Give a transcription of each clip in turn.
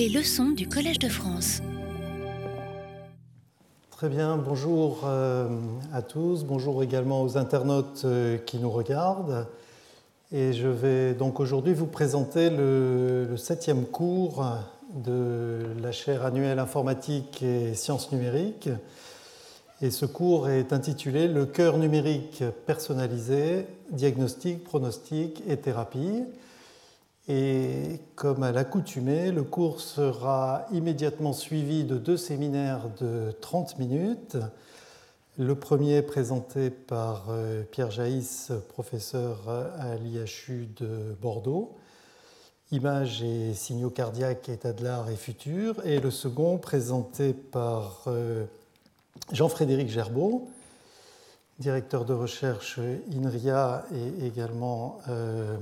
Les leçons du Collège de France. Très bien, bonjour euh, à tous, bonjour également aux internautes euh, qui nous regardent. Et je vais donc aujourd'hui vous présenter le, septième cours de la chaire annuelle informatique et sciences numériques. Et ce cours est intitulé Le cœur numérique personnalisé, diagnostic, pronostic et thérapie. Et comme à l'accoutumée, le cours sera immédiatement suivi de deux séminaires de 30 minutes le premier présenté par euh, Pierre Jaïs, professeur à l'IHU de Bordeaux, Images et signaux cardiaques, état de l'art et futur. Et le second présenté par euh, Jean-Frédéric Gerbeau, directeur de recherche INRIA et également euh,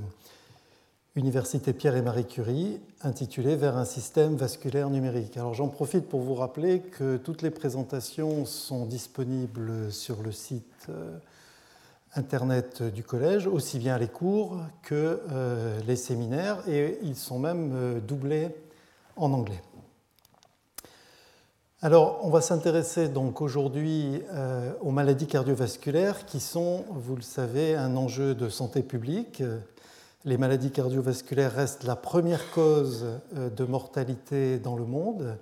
Université Pierre et Marie Curie, intitulé Vers un système vasculaire numérique. Alors j'en profite pour vous rappeler que toutes les présentations sont disponibles sur le site euh, internet du collège, aussi bien les cours que euh, les séminaires, et ils sont même euh, doublés en anglais. Alors, on va s'intéresser donc aujourd'hui aux maladies cardiovasculaires qui sont, vous le savez, un enjeu de santé publique les maladies cardiovasculaires restent la première cause euh, de mortalité dans le monde.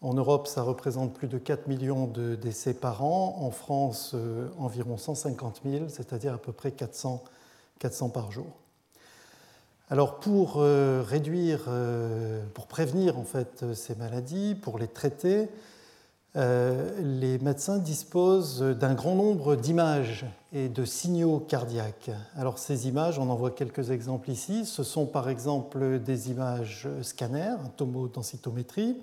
En Europe, ça représente plus de 4 millions de décès par an. En France, euh, environ 150 000, c'est-à-dire à peu près 400, 400 par jour. Alors pour euh, réduire, pour prévenir en fait ces maladies, pour les traiter, les médecins disposent d'un grand nombre d'images et de signaux cardiaques. Alors ces images, on en voit quelques exemples ici. Ce sont par exemple des images scanners, tomodensitométrie,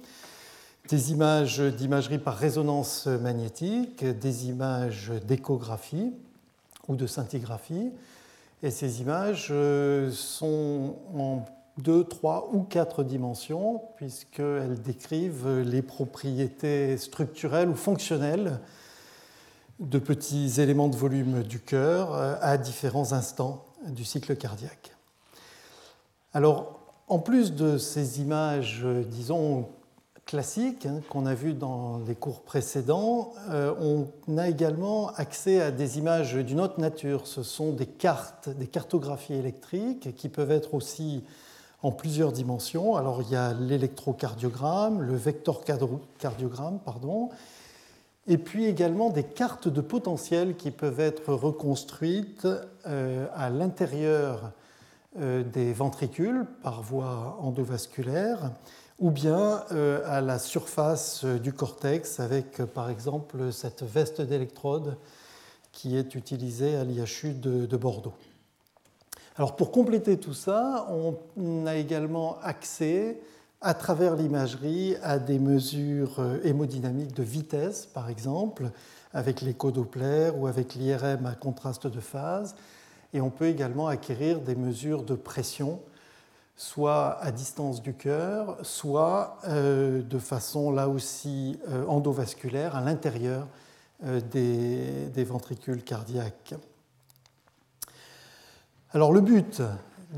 des images d'imagerie par résonance magnétique, des images d'échographie ou de scintigraphie. Et ces images euh, sont en deux, trois ou quatre dimensions, puisqu'elles décrivent les propriétés structurelles ou fonctionnelles de petits éléments de volume du cœur euh, à différents instants du cycle cardiaque. Alors, en plus de ces images, euh, disons, classiques hein, qu'on a vues dans les cours précédents, euh, on a également accès à des images d'une autre nature. Ce sont des cartes, des cartographies électriques qui peuvent être aussi en plusieurs dimensions. Alors il y a l'électrocardiogramme, le vectorcardiogramme, pardon, et puis également des cartes de potentiel qui peuvent être reconstruites euh, à l'intérieur euh, des ventricules par voie endovasculaire ou bien euh, à la surface du cortex avec par exemple cette veste d'électrode qui est utilisée à l'IHU de Bordeaux. Alors pour compléter tout ça, on a également accès à travers l'imagerie à des mesures euh, hémodynamiques de vitesse, par exemple, avec l'écho Doppler ou avec l'IRM à contraste de phase. Et on peut également acquérir des mesures de pression, soit à distance du cœur, soit euh, de façon là aussi euh, endovasculaire à l'intérieur des ventricules cardiaques. Alors le but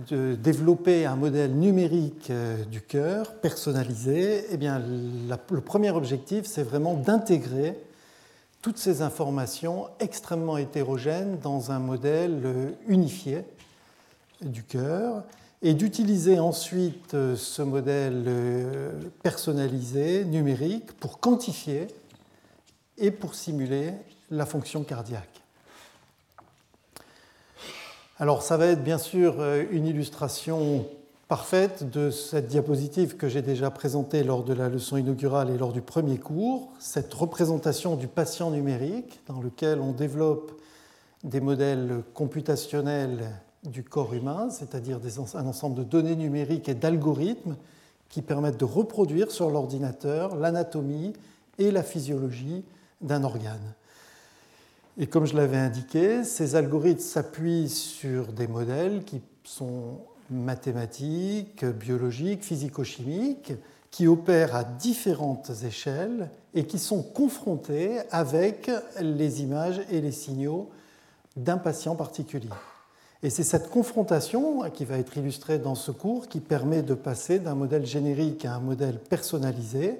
de développer un modèle numérique euh, du cœur personnalisé, eh bien, le premier objectif, c'est vraiment d'intégrer toutes ces informations extrêmement hétérogènes dans un modèle euh, unifié du cœur et d'utiliser ensuite euh, ce modèle personnalisé, numérique, pour quantifier et pour simuler la fonction cardiaque. Alors ça va être bien sûr euh, une illustration parfaite de cette diapositive que j'ai déjà présentée lors de la leçon inaugurale et lors du premier cours, cette représentation du patient numérique dans lequel on développe des modèles computationnels du corps humain, c'est-à-dire un ensemble de données numériques et d'algorithmes qui permettent de reproduire sur l'ordinateur l'anatomie et la physiologie d'un organe. Et comme je l'avais indiqué, ces algorithmes s'appuient sur des modèles qui sont mathématiques, biologiques, physico-chimiques, qui opèrent à différentes échelles et qui sont confrontés avec les images et les signaux d'un patient particulier. Et c'est cette confrontation qui va être illustrée dans ce cours qui permet de passer d'un modèle générique à un modèle personnalisé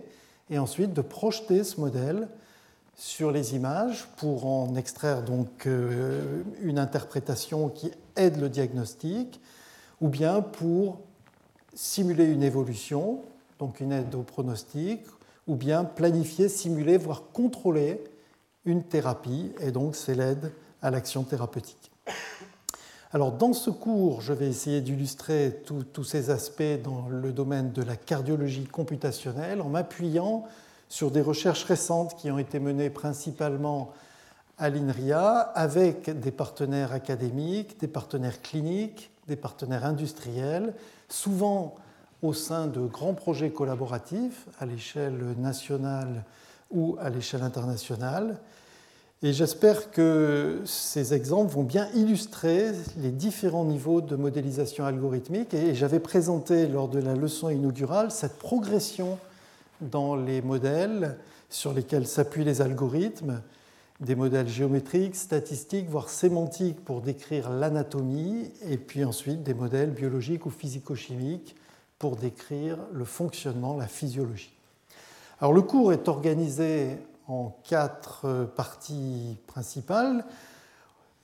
et ensuite de projeter ce modèle sur les images pour en extraire donc euh, une interprétation qui aide le diagnostic ou bien pour simuler une évolution, donc une aide au pronostic, ou bien planifier, simuler, voire contrôler une thérapie, et donc c'est l'aide à l'action thérapeutique. Alors dans ce cours, je vais essayer d'illustrer tous ces aspects dans le domaine de la cardiologie computationnelle en m'appuyant sur des recherches récentes qui ont été menées principalement à l'INRIA avec des partenaires académiques, des partenaires cliniques, des partenaires industriels, souvent au sein de grands projets collaboratifs à l'échelle nationale ou à l'échelle internationale. Et j'espère que ces exemples vont bien illustrer les différents niveaux de modélisation algorithmique. Et j'avais présenté lors de la leçon inaugurale cette progression dans les modèles sur lesquels s'appuient les algorithmes, des modèles géométriques, statistiques, voire sémantiques pour décrire l'anatomie, et puis ensuite des modèles biologiques ou physico-chimiques pour décrire le fonctionnement, la physiologie. Alors le cours est organisé en quatre parties principales.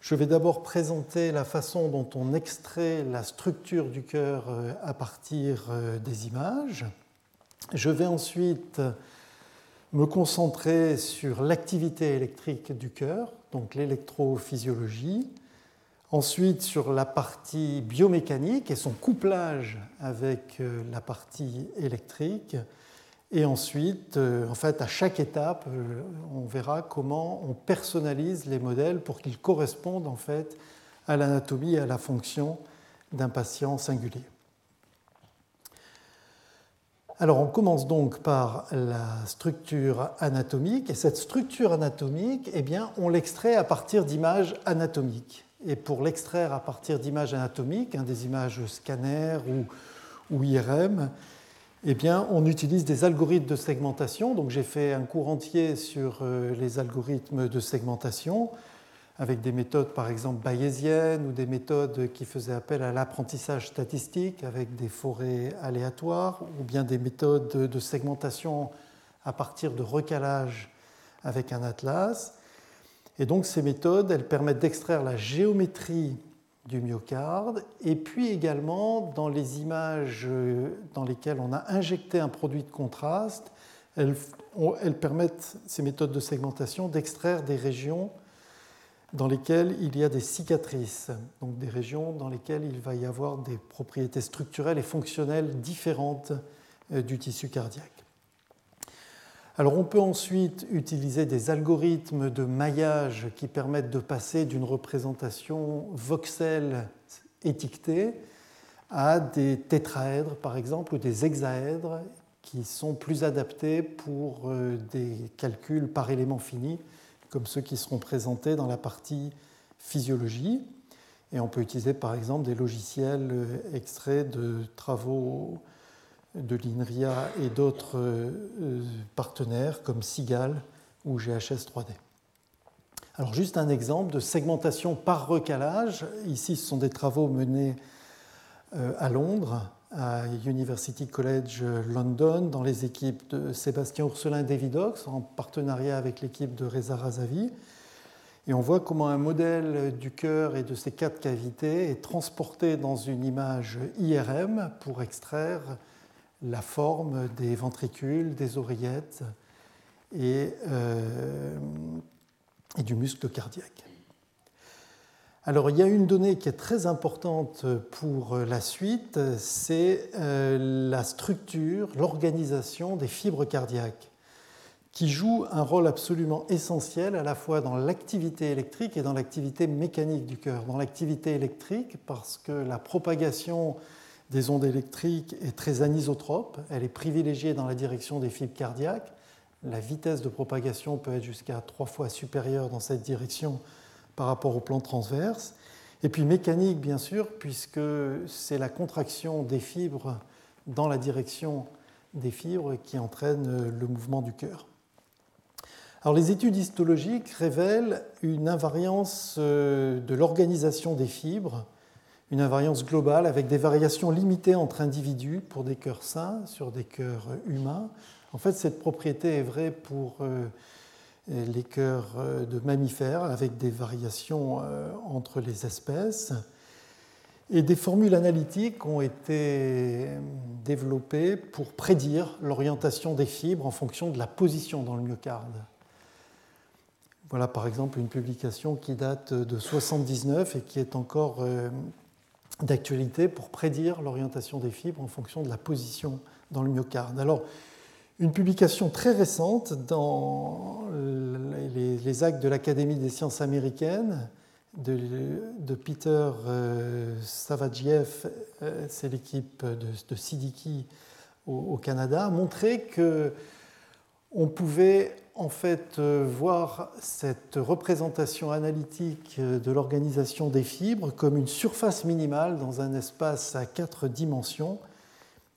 Je vais d'abord présenter la façon dont on extrait la structure du cœur euh, à partir euh, des images. Je vais ensuite me concentrer sur l'activité électrique du cœur, donc l'électrophysiologie. Ensuite, sur la partie biomécanique et son couplage avec euh, la partie électrique. Et ensuite, euh, en fait, à chaque étape, euh, on verra comment on personnalise les modèles pour qu'ils correspondent en fait à l'anatomie et à la fonction d'un patient singulier. Alors on commence donc par la structure anatomique et cette structure anatomique, eh on l'extrait à partir d'images anatomiques. Et pour l'extraire à partir d'images anatomiques, hein, des images scanner ou, IRM, eh on utilise des algorithmes de segmentation. Donc, j'ai fait un cours entier sur euh, les algorithmes de segmentation avec des méthodes, par exemple, bayésiennes ou des méthodes qui faisaient appel à l'apprentissage statistique avec des forêts aléatoires ou bien des méthodes de segmentation à partir de recalage avec un atlas. Et donc, ces méthodes, elles permettent d'extraire la géométrie du myocarde, et puis également dans les images dans lesquelles on a injecté un produit de contraste, elles, permettent, ces méthodes de segmentation, d'extraire des régions dans lesquelles il y a des cicatrices, donc des régions dans lesquelles il va y avoir des propriétés structurelles et fonctionnelles différentes euh, du tissu cardiaque. Alors on peut ensuite utiliser des algorithmes de maillage qui permettent de passer d'une représentation voxel étiquetée à des tétraèdres par exemple ou des hexaèdres qui sont plus adaptés pour euh, des calculs par élément fini comme ceux qui seront présentés dans la partie physiologie. Et on peut utiliser par exemple des logiciels euh, extraits de travaux de l'INRIA et d'autres euh, partenaires comme SIGAL ou GHS 3D. Alors juste un exemple de segmentation par recalage. Ici, ce sont des travaux menés euh, à Londres, à University College London, dans les équipes de Sébastien Ursulin et David Ox, en partenariat avec l'équipe de Reza Razavi. Et on voit comment un modèle du cœur et de ses quatre cavités est transporté dans une image IRM pour extraire la forme des ventricules, des oreillettes euh, et, du muscle cardiaque. Alors il y a une donnée qui est très importante pour la suite, c'est euh, la structure, l'organisation des fibres cardiaques, qui joue un rôle absolument essentiel à la fois dans l'activité électrique et dans l'activité mécanique du cœur. Dans l'activité électrique, parce que la propagation des ondes électriques est très anisotrope, elle est privilégiée dans la direction des fibres cardiaques. La vitesse de propagation peut être jusqu'à trois fois supérieure dans cette direction par rapport au plan transverse. Et puis mécanique, bien sûr, puisque c'est la contraction des fibres dans la direction des fibres qui entraîne le mouvement du cœur. Alors, les études histologiques révèlent une invariance euh, de l'organisation des fibres une invariance globale avec des variations limitées entre individus pour des cœurs sains sur des cœurs humains. En fait, cette propriété est vraie pour euh, les cœurs euh, de mammifères avec des variations euh, entre les espèces. Et des formules analytiques ont été développées pour prédire l'orientation des fibres en fonction de la position dans le myocarde. Voilà par exemple une publication qui date de 79 et qui est encore euh, d'actualité pour prédire l'orientation des fibres en fonction de la position dans le myocarde. Alors, une publication très récente dans les, actes de l'Académie des sciences américaines de, Peter euh, euh, c'est l'équipe de, Sidiki au, Canada, a montré que on pouvait en fait euh, voir cette représentation analytique de l'organisation des fibres comme une surface minimale dans un espace à quatre dimensions.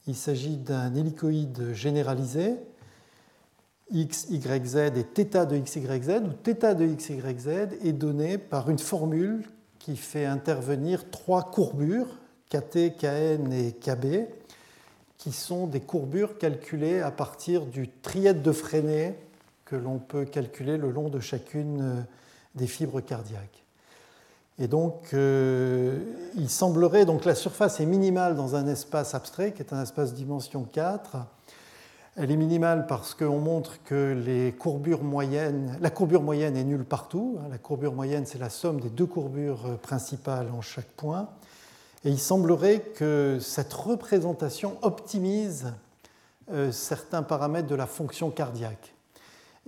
Il s'agit d'un hélicoïde généralisé x, y, z et θ de x, y, z, où θ de x, y, z est donné par une formule qui fait intervenir trois courbures, kt, kn et kb, qui sont des courbures calculées à partir du trièdre de Freinet que l'on peut calculer le long de chacune euh, des fibres cardiaques. Et donc, euh, il semblerait, donc la surface est minimale dans un espace abstrait, qui est un espace dimension 4, elle est minimale parce qu'on montre que la courbure moyenne est nulle partout. Hein. La courbure moyenne, c'est la somme des deux courbures euh, principales en chaque point. Et il semblerait que cette représentation optimise euh, certains paramètres de la fonction cardiaque,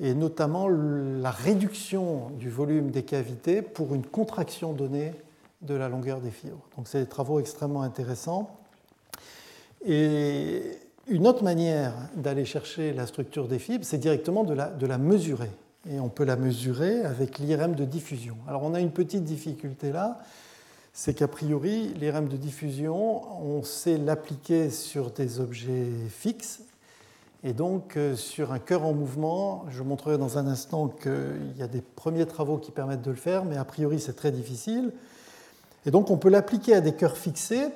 et notamment la réduction du volume des cavités pour une contraction donnée de la longueur des fibres. Donc c'est des travaux extrêmement intéressants. Et une autre manière d'aller chercher la structure des fibres, c'est directement de la, mesurer. Et on peut la mesurer avec l'IRM de diffusion. Alors on a une petite difficulté là, c'est qu'a priori, l'IRM de diffusion, on sait l'appliquer sur des objets fixes. Et donc euh, sur un cœur en mouvement, je montrerai dans un instant qu'il y a des premiers travaux qui permettent de le faire, mais a priori c'est très difficile. Et donc on peut l'appliquer à des cœurs fixés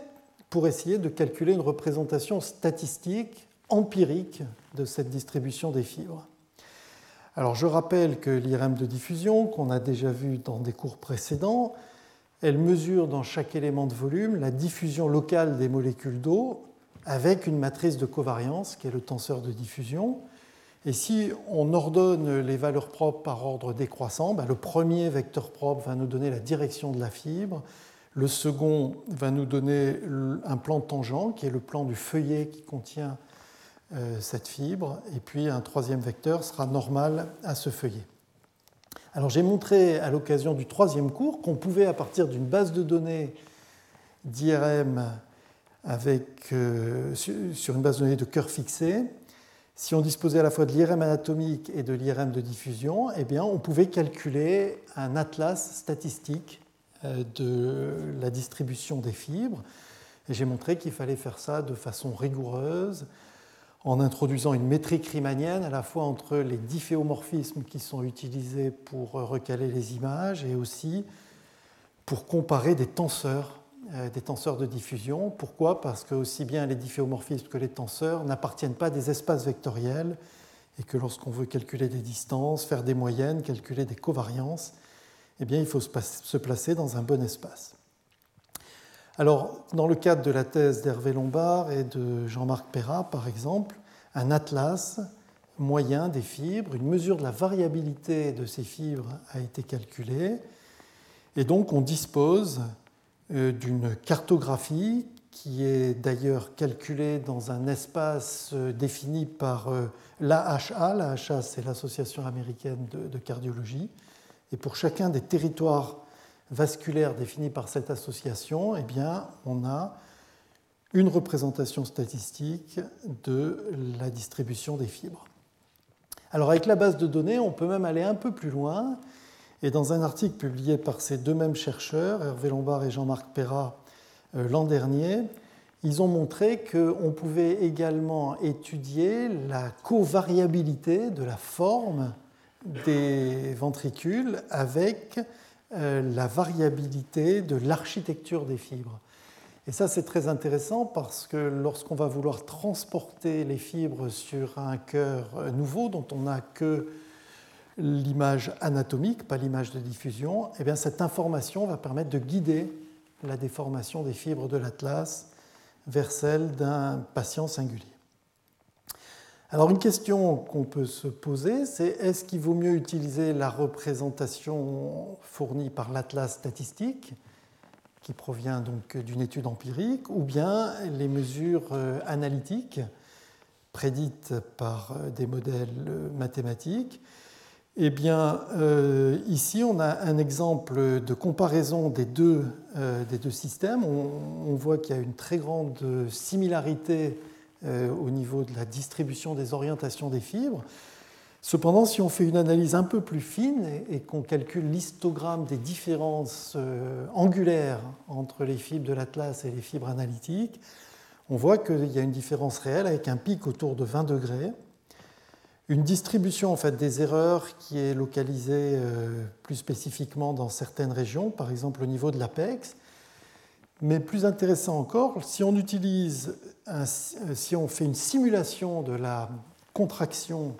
pour essayer de calculer une représentation statistique empirique de cette distribution des fibres. Alors je rappelle que l'IRM de diffusion, qu'on a déjà vu dans des cours précédents, elle mesure dans chaque élément de volume la diffusion locale des molécules d'eau avec une matrice de covariance qui est le tenseur de diffusion. Et si on ordonne les valeurs propres par ordre décroissant, ben, le premier vecteur propre va nous donner la direction de la fibre, le second va nous donner un plan tangent, qui est le plan du feuillet qui contient euh, cette fibre. Et puis un troisième vecteur sera normal à ce feuillet. Alors j'ai montré à l'occasion du troisième cours qu'on pouvait, à partir d'une base de données d'IRM euh, sur une base de données de cœur fixé, si on disposait à la fois de l'IRM anatomique et de l'IRM de diffusion, eh bien, on pouvait calculer un atlas statistique euh, de la distribution des fibres. J'ai montré qu'il fallait faire ça de façon rigoureuse, en introduisant une métrique riemannienne à la fois entre les difféomorphismes qui sont utilisés pour recaler les images et aussi pour comparer des tenseurs, des tenseurs de diffusion. Pourquoi? Parce que aussi bien les difféomorphismes que les tenseurs n'appartiennent pas à des espaces vectoriels et que lorsqu'on veut calculer des distances, faire des moyennes, calculer des covariances, eh bien, il faut se placer dans un bon espace. Alors, dans le cadre de la thèse d'Hervé Lombard et de Jean-Marc Perrat, par exemple, un atlas moyen des fibres, une mesure de la variabilité de ces fibres a été calculée. Et donc, on dispose euh, d'une cartographie qui est d'ailleurs calculée dans un espace euh, défini par euh, l'AHA. L'AHA, c'est l'Association américaine de cardiologie. Et pour chacun des territoires vasculaires définis par cette association, eh bien, on a une représentation statistique de la distribution des fibres. Alors avec la base de données, on peut même aller un peu plus loin. Et dans un article publié par ces deux mêmes chercheurs, Hervé Lombard et Jean-Marc Perrat, euh, l'an dernier, ils ont montré qu'on pouvait également étudier la covariabilité de la forme des ventricules avec euh, la variabilité de l'architecture des fibres. Et ça, c'est très intéressant parce que lorsqu'on va vouloir transporter les fibres sur un cœur nouveau dont on n'a que l'image anatomique, pas l'image de diffusion, eh bien, cette information va permettre de guider la déformation des fibres de l'atlas vers celle d'un patient singulier. Alors une question qu'on peut se poser, c'est est-ce qu'il vaut mieux utiliser la représentation fournie par l'atlas statistique, qui provient donc d'une étude empirique, ou bien les mesures euh, analytiques prédites par euh, des modèles euh, mathématiques eh bien, ici, on a un exemple de comparaison des deux, deux systèmes. On, voit qu'il y a une très grande similarité au niveau de la distribution des orientations des fibres. Cependant, si on fait une analyse un peu plus fine et, qu'on calcule l'histogramme des différences euh, angulaires entre les fibres de l'atlas et les fibres analytiques, on voit qu'il y a une différence réelle avec un pic autour de 20 degrés, une distribution en fait, des erreurs qui est localisée euh, plus spécifiquement dans certaines régions, par exemple au niveau de l'apex. Mais plus intéressant encore, si on utilise, si on fait une simulation de la contraction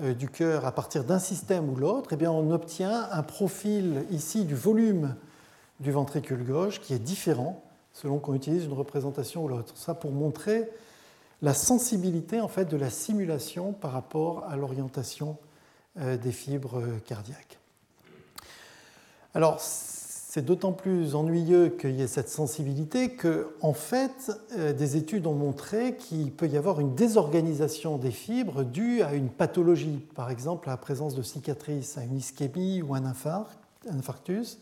euh, du cœur à partir d'un système ou l'autre, eh bien on obtient un profil ici du volume du ventricule gauche qui est différent selon qu'on utilise une représentation ou l'autre. Ça pour montrer la sensibilité en fait de la simulation par rapport à l'orientation euh, des fibres cardiaques. Alors c'est d'autant plus ennuyeux qu'il y ait cette sensibilité que, en fait, euh, des études ont montré qu'il peut y avoir une désorganisation des fibres due à une pathologie, par exemple à la présence de cicatrices, à une ischémie ou un, infarctus.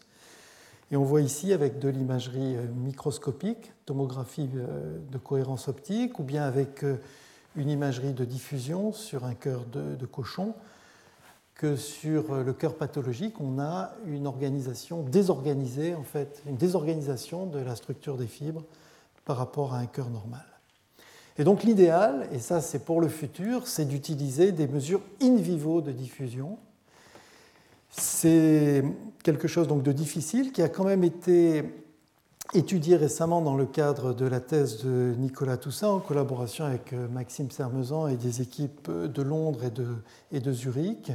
Et on voit ici avec de l'imagerie euh, microscopique, tomographie euh, de cohérence optique, ou bien avec une imagerie de diffusion sur un cœur de cochon, que sur le cœur pathologique, on a une organisation désorganisée, en fait, une désorganisation de la structure des fibres par rapport à un cœur normal. Et donc l'idéal, et ça c'est pour le futur, c'est d'utiliser des mesures in vivo de diffusion. C'est quelque chose donc de difficile qui a quand même été étudié récemment dans le cadre de la thèse de Nicolas Toussaint en collaboration avec Maxime Sermezan et des équipes de Londres et de, et de Zurich.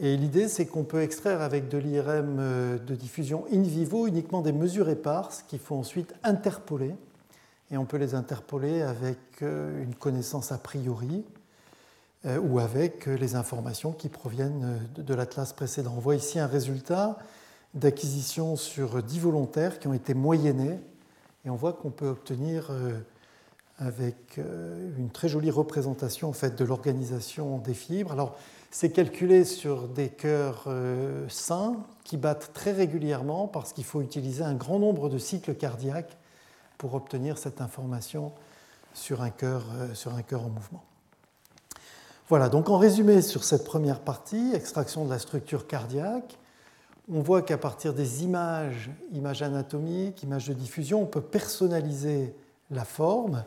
Et l'idée, c'est qu'on peut extraire avec de l'IRM euh, de diffusion in vivo uniquement des mesures éparses qu'il faut ensuite interpoler. Et on peut les interpoler avec euh, une connaissance a priori euh, ou avec les informations qui proviennent de l'atlas précédent. On voit ici un résultat d'acquisition sur 10 volontaires qui ont été moyennés. Et on voit qu'on peut obtenir avec une très jolie représentation en fait, de l'organisation des fibres. Alors, c'est calculé sur des cœurs euh, sains qui battent très régulièrement parce qu'il faut utiliser un grand nombre de cycles cardiaques pour obtenir cette information sur un euh, sur un cœur en mouvement. Voilà, donc en résumé sur cette première partie, extraction de la structure cardiaque, on voit qu'à partir des images, images anatomiques, images de diffusion, on peut personnaliser la forme.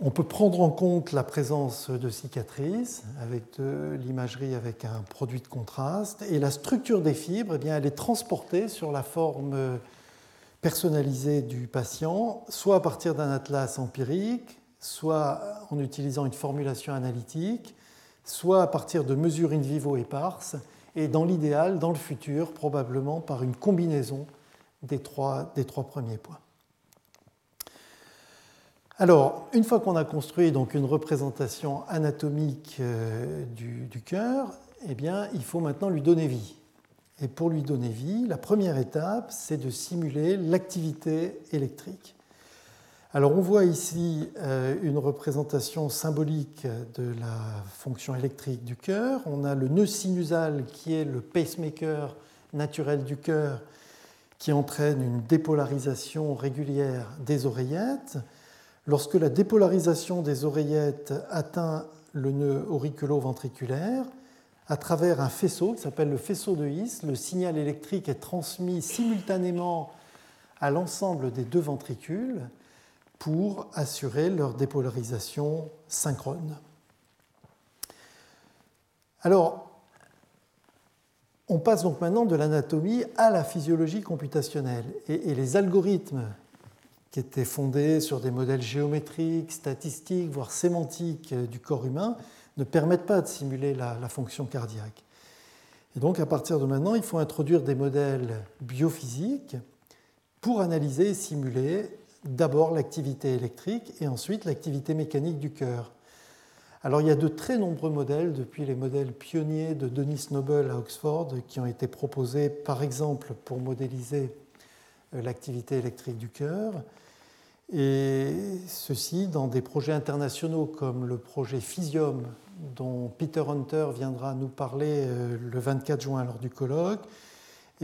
On peut prendre en compte la présence de cicatrices avec de l'imagerie avec un produit de contraste. Et la structure des fibres, eh bien, elle est transportée sur la forme personnalisée du patient, soit à partir d'un atlas empirique, soit en utilisant une formulation analytique, soit à partir de mesures in vivo éparses, et dans l'idéal, dans le futur, probablement par une combinaison des trois, premiers points. Alors, une fois qu'on a construit donc une représentation anatomique euh, du, cœur, eh bien, il faut maintenant lui donner vie. Et pour lui donner vie, la première étape, c'est de simuler l'activité électrique. Alors, on voit ici euh, une représentation symbolique de la fonction électrique du cœur. On a le nœud sinusal qui est le pacemaker naturel du cœur qui entraîne une dépolarisation régulière des oreillettes. Lorsque la dépolarisation des oreillettes atteint le nœud auriculo-ventriculaire, à travers un faisceau qui s'appelle le faisceau de His, le signal électrique est transmis simultanément à l'ensemble des deux ventricules pour assurer leur dépolarisation synchrone. Alors, on passe donc maintenant de l'anatomie à la physiologie computationnelle. Et, les algorithmes qui étaient fondés sur des modèles géométriques, statistiques, voire sémantiques du corps humain, ne permettent pas de simuler la, la fonction cardiaque. Et donc à partir de maintenant, il faut introduire des modèles biophysiques pour analyser et simuler d'abord l'activité électrique et ensuite l'activité mécanique du cœur. Alors il y a de très nombreux modèles, depuis les modèles pionniers de Denis Noble à Oxford, qui ont été proposés par exemple pour modéliser euh, l'activité électrique du cœur, et ceci dans des projets internationaux comme le projet Physium, dont Peter Hunter viendra nous parler euh, le 24 juin lors du colloque,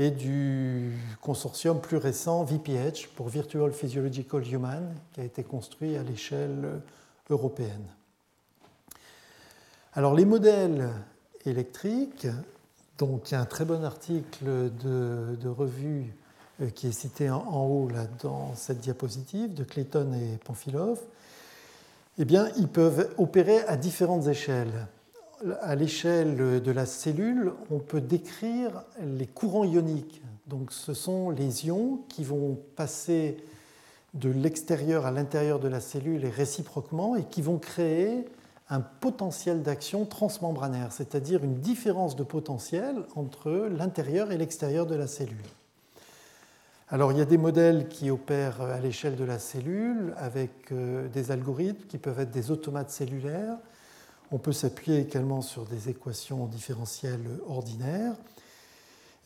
et du consortium plus récent VPH pour Virtual Physiological Human, qui a été construit à l'échelle européenne. Alors les modèles électriques, donc il y a un très bon article de, revue euh, qui est cité en, haut là, dans cette diapositive de Clayton et Pamphilov, eh bien, ils peuvent opérer à différentes échelles à l'échelle de la cellule, on peut décrire les courants ioniques. Donc ce sont les ions qui vont passer de l'extérieur à l'intérieur de la cellule et réciproquement et qui vont créer un potentiel d'action transmembranaire, c'est-à-dire une différence de potentiel entre l'intérieur et l'extérieur de la cellule. Alors il y a des modèles qui opèrent à l'échelle de la cellule avec euh, des algorithmes qui peuvent être des automates cellulaires on peut s'appuyer également sur des équations différentielles ordinaires.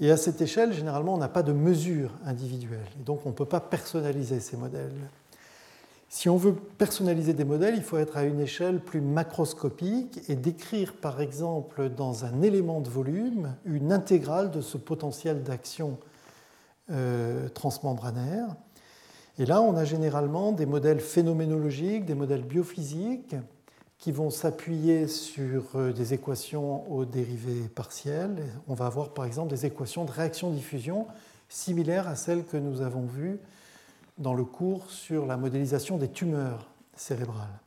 Et à cette échelle, généralement, on n'a pas de mesure individuelle. Et donc, on ne peut pas personnaliser ces modèles. Si on veut personnaliser des modèles, il faut être à une échelle plus macroscopique et décrire, par exemple, dans un élément de volume, une intégrale de ce potentiel d'action euh, transmembranaire. Et là, on a généralement des modèles phénoménologiques, des modèles biophysiques qui vont s'appuyer sur euh, des équations aux dérivées partielles. On va avoir par exemple des équations de réaction-diffusion similaires à celles que nous avons vues dans le cours sur la modélisation des tumeurs cérébrales.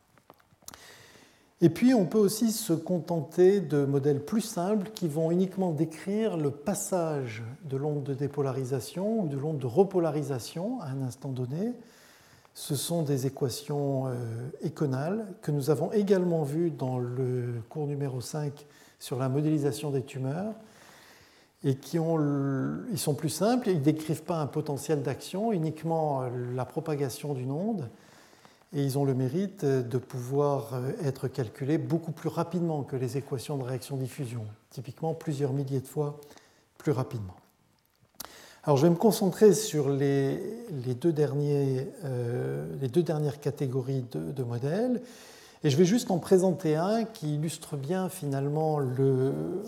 Et puis on peut aussi se contenter de modèles plus simples qui vont uniquement décrire le passage de l'onde de dépolarisation ou de l'onde de repolarisation à un instant donné ce sont des équations euh, éconales que nous avons également vues dans le cours numéro 5 sur la modélisation des tumeurs et qui ont, ils sont plus simples, ils ne décrivent pas un potentiel d'action, uniquement euh, la propagation d'une onde, et ils ont le mérite de pouvoir euh, être calculés beaucoup plus rapidement que les équations de réaction-diffusion, typiquement plusieurs milliers de fois plus rapidement. Alors, je vais me concentrer sur les, euh, deux, dernières catégories de, modèles. Et je vais juste en présenter un qui illustre bien finalement le,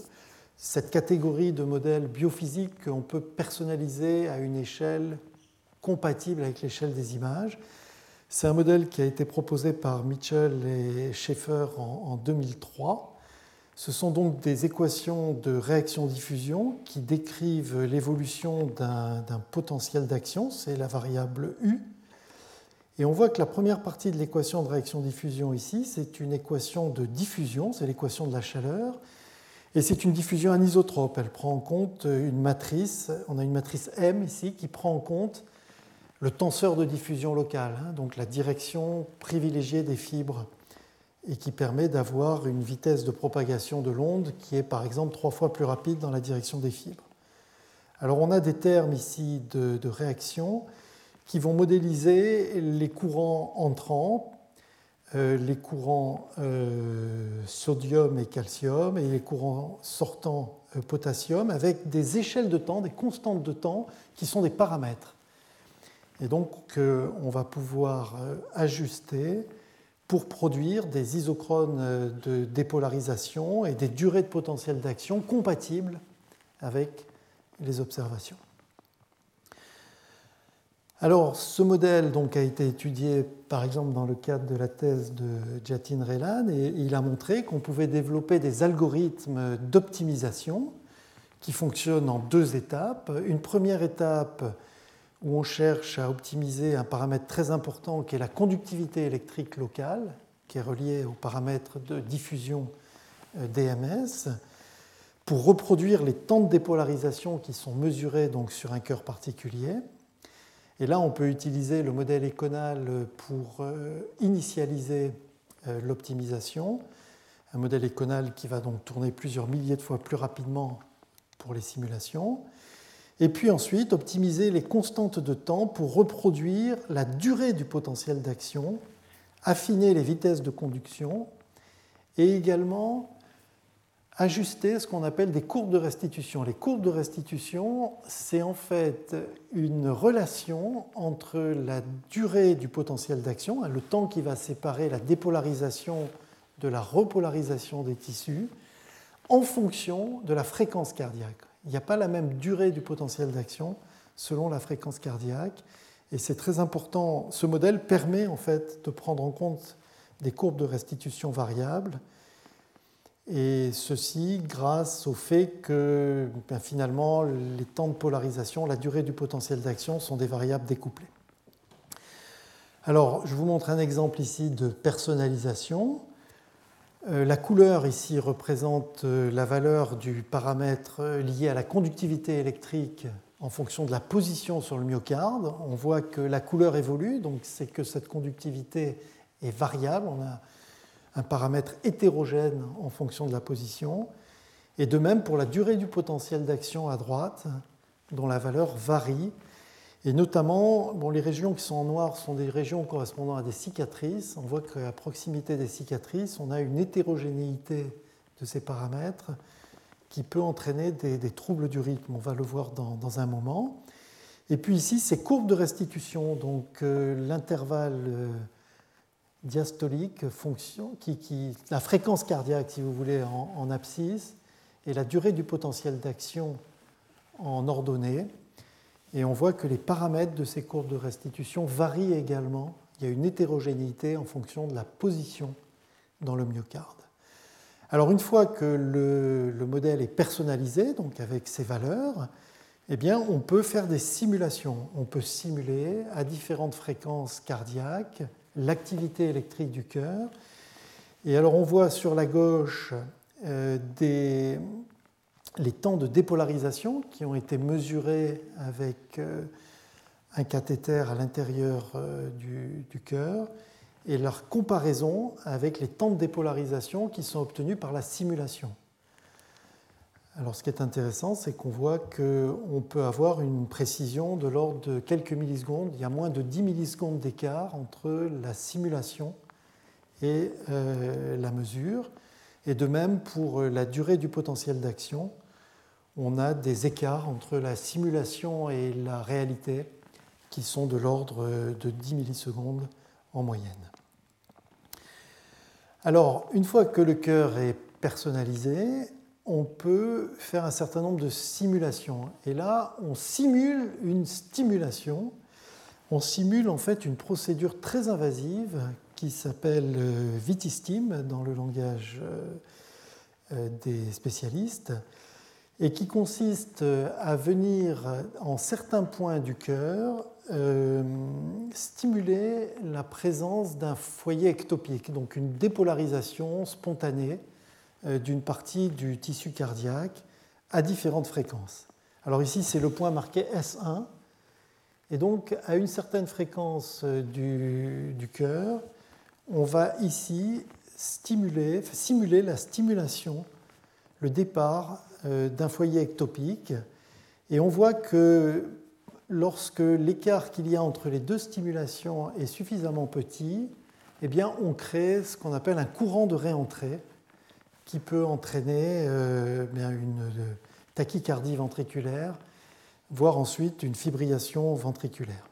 cette catégorie de modèles biophysiques qu'on peut personnaliser à une échelle compatible avec l'échelle des images. C'est un modèle qui a été proposé par Mitchell et Schaeffer en 2003 ce sont donc des équations de réaction-diffusion qui décrivent l'évolution d'un potentiel d'action, c'est la variable U. Et on voit que la première partie de l'équation de réaction-diffusion ici, c'est une équation de diffusion, c'est l'équation de la chaleur, et c'est une diffusion anisotrope. Elle prend en compte une matrice, on a une matrice M ici qui prend en compte le tenseur de diffusion locale, hein, donc la direction privilégiée des fibres et qui permet d'avoir une vitesse de propagation de l'onde qui est par exemple trois fois plus rapide dans la direction des fibres. Alors on a des termes ici de, réaction qui vont modéliser les courants entrants, euh, les courants euh, sodium et calcium et les courants sortants euh, potassium avec des échelles de temps, des constantes de temps qui sont des paramètres. Et donc on va pouvoir ajuster pour produire des isochrones de dépolarisation et des durées de potentiel d'action compatibles avec les observations. Alors, ce modèle donc, a été étudié par exemple dans le cadre de la thèse de Jatin Relan et il a montré qu'on pouvait développer des algorithmes d'optimisation qui fonctionnent en deux étapes. Une première étape où on cherche à optimiser un paramètre très important qui est la conductivité électrique locale, qui est relié au paramètre de diffusion euh, DMS, pour reproduire les temps de dépolarisation qui sont mesurés donc sur un cœur particulier. Et là, on peut utiliser le modèle éconal pour initialiser l'optimisation. Un modèle éconal qui va donc tourner plusieurs milliers de fois plus rapidement pour les simulations. Et puis ensuite, optimiser les constantes de temps pour reproduire la durée du potentiel d'action, affiner les vitesses de conduction et également ajuster ce qu'on appelle des courbes de restitution. Les courbes de restitution, c'est en fait une relation entre la durée du potentiel d'action, le temps qui va séparer la dépolarisation de la repolarisation des tissus, en fonction de la fréquence cardiaque. Il n'y a pas la même durée du potentiel d'action selon la fréquence cardiaque. Et c'est très important. Ce modèle permet en fait de prendre en compte des courbes de restitution variables. Et ceci grâce au fait que ben, finalement les temps de polarisation, la durée du potentiel d'action sont des variables découplées. Alors je vous montre un exemple ici de personnalisation. Euh, la couleur ici représente euh, la valeur du paramètre euh, lié à la conductivité électrique en fonction de la position sur le myocarde. On voit que la couleur évolue, donc c'est que cette conductivité est variable. On a un paramètre hétérogène en fonction de la position. Et de même pour la durée du potentiel d'action à droite, dont la valeur varie et notamment, bon, les régions qui sont en noir sont des régions correspondant à des cicatrices. On voit qu'à proximité des cicatrices, on a une hétérogénéité de ces paramètres qui peut entraîner des, troubles du rythme. On va le voir dans, un moment. Et puis ici, ces courbes de restitution, donc euh, l'intervalle euh, diastolique, fonction, la fréquence cardiaque, si vous voulez, en abscisse, et la durée du potentiel d'action en ordonnée. Et on voit que les paramètres de ces courbes de restitution varient également. Il y a une hétérogénéité en fonction de la position dans le myocarde. Alors une fois que le, modèle est personnalisé, donc avec ses valeurs, eh bien, on peut faire des simulations. On peut simuler à différentes fréquences cardiaques l'activité électrique du cœur. Et alors on voit sur la gauche euh, des, les temps de dépolarisation qui ont été mesurés avec euh, un cathéter à l'intérieur euh, du, cœur et leur comparaison avec les temps de dépolarisation qui sont obtenus par la simulation. Alors ce qui est intéressant, c'est qu'on voit qu'on peut avoir une précision de l'ordre de quelques millisecondes. Il y a moins de 10 millisecondes d'écart entre la simulation et euh, la mesure. Et de même pour la durée du potentiel d'action, on a des écarts entre la simulation et la réalité qui sont de l'ordre de 10 millisecondes en moyenne. Alors, une fois que le cœur est personnalisé, on peut faire un certain nombre de simulations. Et là, on simule une stimulation. On simule en fait une procédure très invasive qui s'appelle euh, VITISTIM dans le langage euh, euh, des spécialistes et qui consiste à venir en certains points du cœur euh, stimuler la présence d'un foyer ectopique, donc une dépolarisation spontanée euh, d'une partie du tissu cardiaque à différentes fréquences. Alors ici, c'est le point marqué S1. Et donc, à une certaine fréquence euh, du, cœur, on va ici stimuler, simuler la stimulation, le départ euh, d'un foyer ectopique. Et on voit que lorsque l'écart qu'il y a entre les deux stimulations est suffisamment petit, eh bien, on crée ce qu'on appelle un courant de réentrée qui peut entraîner euh, une tachycardie ventriculaire, voire ensuite une fibrillation ventriculaire.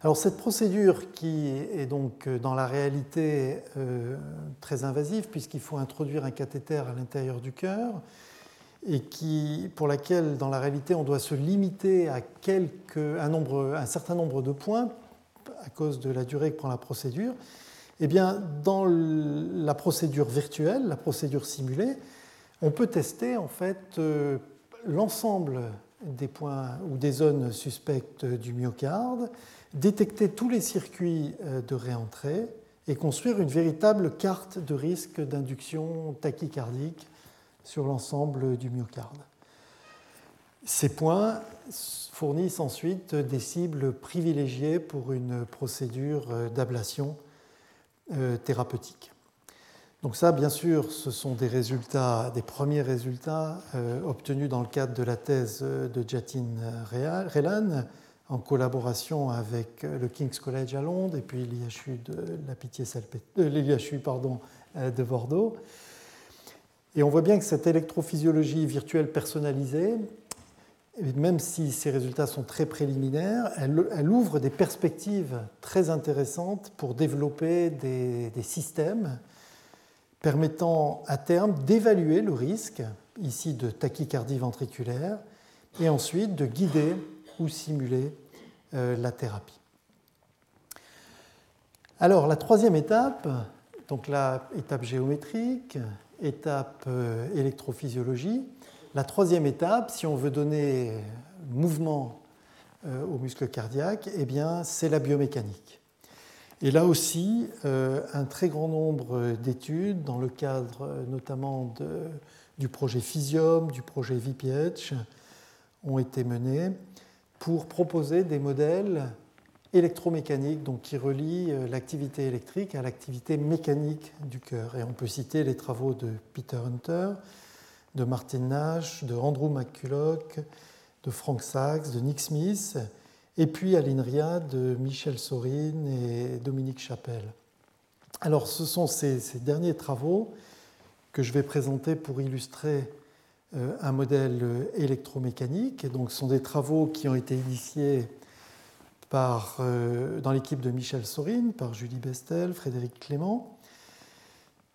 Alors cette procédure qui est donc dans la réalité euh, très invasive puisqu'il faut introduire un cathéter à l'intérieur du cœur, et qui, pour laquelle, dans la réalité, on doit se limiter à quelques, un, nombre, un certain nombre de points à cause de la durée que prend la procédure, eh bien, dans la procédure virtuelle, la procédure simulée, on peut tester en fait euh, l'ensemble des points ou des zones suspectes du myocarde, détecter tous les circuits euh, de réentrée et construire une véritable carte de risque d'induction tachycardique sur l'ensemble du myocarde. Ces points fournissent ensuite des cibles privilégiées pour une procédure d'ablation thérapeutique. Donc ça, bien sûr, ce sont des résultats, des premiers résultats obtenus dans le cadre de la thèse de Jatin Relan en collaboration avec le King's College à Londres et puis l'IHU de la Pitié l'IHU pardon de Bordeaux. Et on voit bien que cette électrophysiologie virtuelle personnalisée, même si ces résultats sont très préliminaires, elle, ouvre des perspectives très intéressantes pour développer des, systèmes permettant à terme d'évaluer le risque, ici de tachycardie ventriculaire, et ensuite de guider ou simuler euh, la thérapie. Alors la troisième étape, donc la étape géométrique, étape euh, électrophysiologie. La troisième étape, si on veut donner mouvement euh, au muscle cardiaque, eh c'est la biomécanique. Et là aussi, un très grand nombre d'études, dans le cadre notamment du projet Physium, du projet VPH, ont été menées pour proposer des modèles électromécaniques, donc qui relient euh, l'activité électrique à l'activité mécanique du cœur. Et on peut citer les travaux de Peter Hunter, de Martin Nash, de Andrew McCulloch, de Frank Sachs, de Nick Smith, et puis à l'INRIA de Michel Sorin et Dominique Chapelle. Alors ce sont ces, derniers travaux que je vais présenter pour illustrer euh, un modèle électromécanique. Et donc ce sont des travaux qui ont été initiés euh, dans l'équipe de Michel Sorin, par Julie Bestel, Frédéric Clément.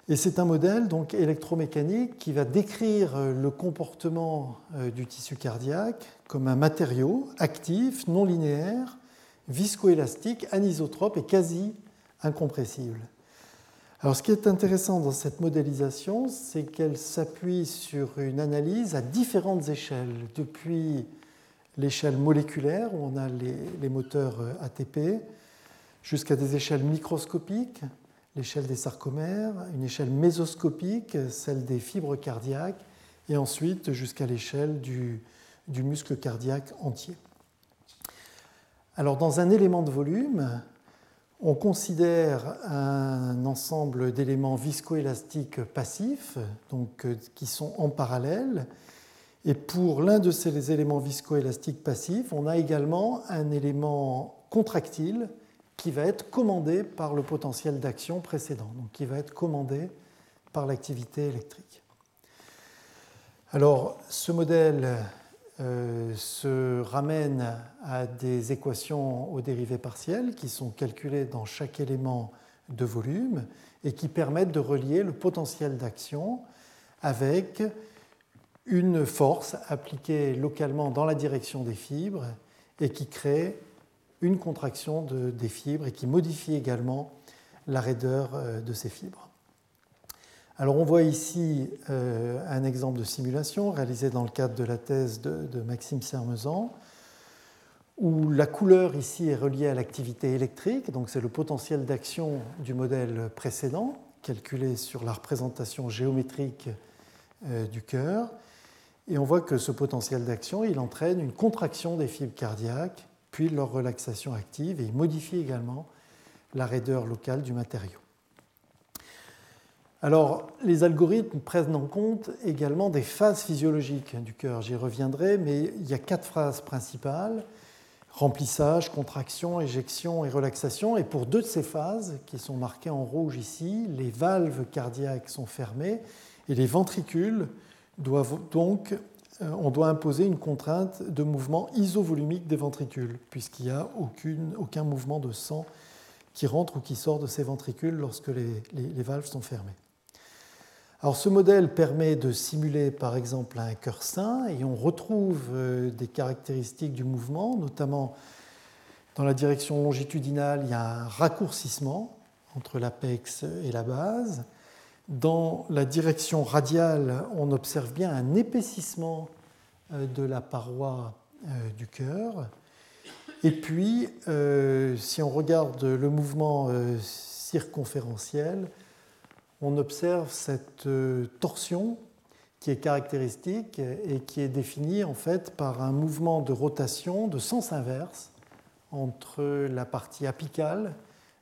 Et c'est un modèle donc électromécanique qui va décrire le comportement euh, du tissu cardiaque comme un matériau actif, non linéaire, viscoélastique, anisotrope et quasi incompressible. Alors ce qui est intéressant dans cette modélisation, c'est qu'elle s'appuie sur une analyse à différentes échelles, depuis l'échelle moléculaire, où on a les, moteurs ATP, jusqu'à des échelles microscopiques, l'échelle des sarcomères, une échelle mésoscopique, celle des fibres cardiaques, et ensuite jusqu'à l'échelle du, du, muscle cardiaque entier. Alors dans un élément de volume, on considère un ensemble d'éléments viscoélastiques passifs, donc, euh, qui sont en parallèle, et pour l'un de ces éléments viscoélastiques passifs, on a également un élément contractile qui va être commandé par le potentiel d'action précédent, donc qui va être commandé par l'activité électrique. Alors, ce modèle euh, se ramène à des équations aux dérivées partielles qui sont calculées dans chaque élément de volume et qui permettent de relier le potentiel d'action avec une force appliquée localement dans la direction des fibres et qui crée une contraction des fibres et qui modifie également la raideur euh, de ces fibres. Alors on voit ici euh, un exemple de simulation réalisé dans le cadre de la thèse de, Maxime Sermezan, où la couleur ici est reliée à l'activité électrique, donc c'est le potentiel d'action du modèle précédent, calculé sur la représentation géométrique euh, du cœur. Et on voit que ce potentiel d'action, il entraîne une contraction des fibres cardiaques, puis leur relaxation active, et il modifie également la raideur locale du matériau. Alors, les algorithmes prennent en compte également des phases physiologiques du cœur. J'y reviendrai, mais il y a quatre phases principales remplissage, contraction, éjection et relaxation. Et pour deux de ces phases, qui sont marquées en rouge ici, les valves cardiaques sont fermées et les ventricules donc, euh, on doit imposer une contrainte de mouvement isovolumique des ventricules, puisqu'il n'y a aucun mouvement de sang qui rentre ou qui sort de ces ventricules lorsque les valves sont fermées. Alors ce modèle permet de simuler par exemple un cœur sain et on retrouve euh, des caractéristiques du mouvement, notamment dans la direction longitudinale, il y a un raccourcissement entre l'apex et la base. Dans la direction radiale, on observe bien un épaississement euh, de la paroi euh, du cœur. Et puis, si on regarde le mouvement circonférentiel, on observe cette euh, torsion qui est caractéristique et qui est défini en fait par un mouvement de rotation de sens inverse entre la partie apicale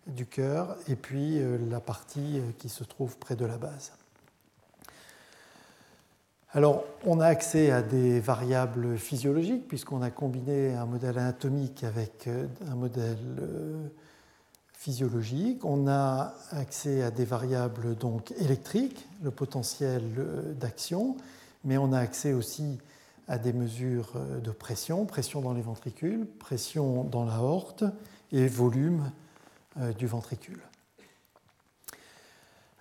du cœur et puis euh, la partie euh, qui se trouve près de la base. Alors, on a accès à des variables physiologiques puisqu'on a combiné un modèle anatomique avec euh, un modèle physiologique. On a accès à des variables donc électriques, le potentiel d'action, mais on a accès aussi à des mesures de pression, pression dans les ventricules, pression dans la horte et volume du ventricule.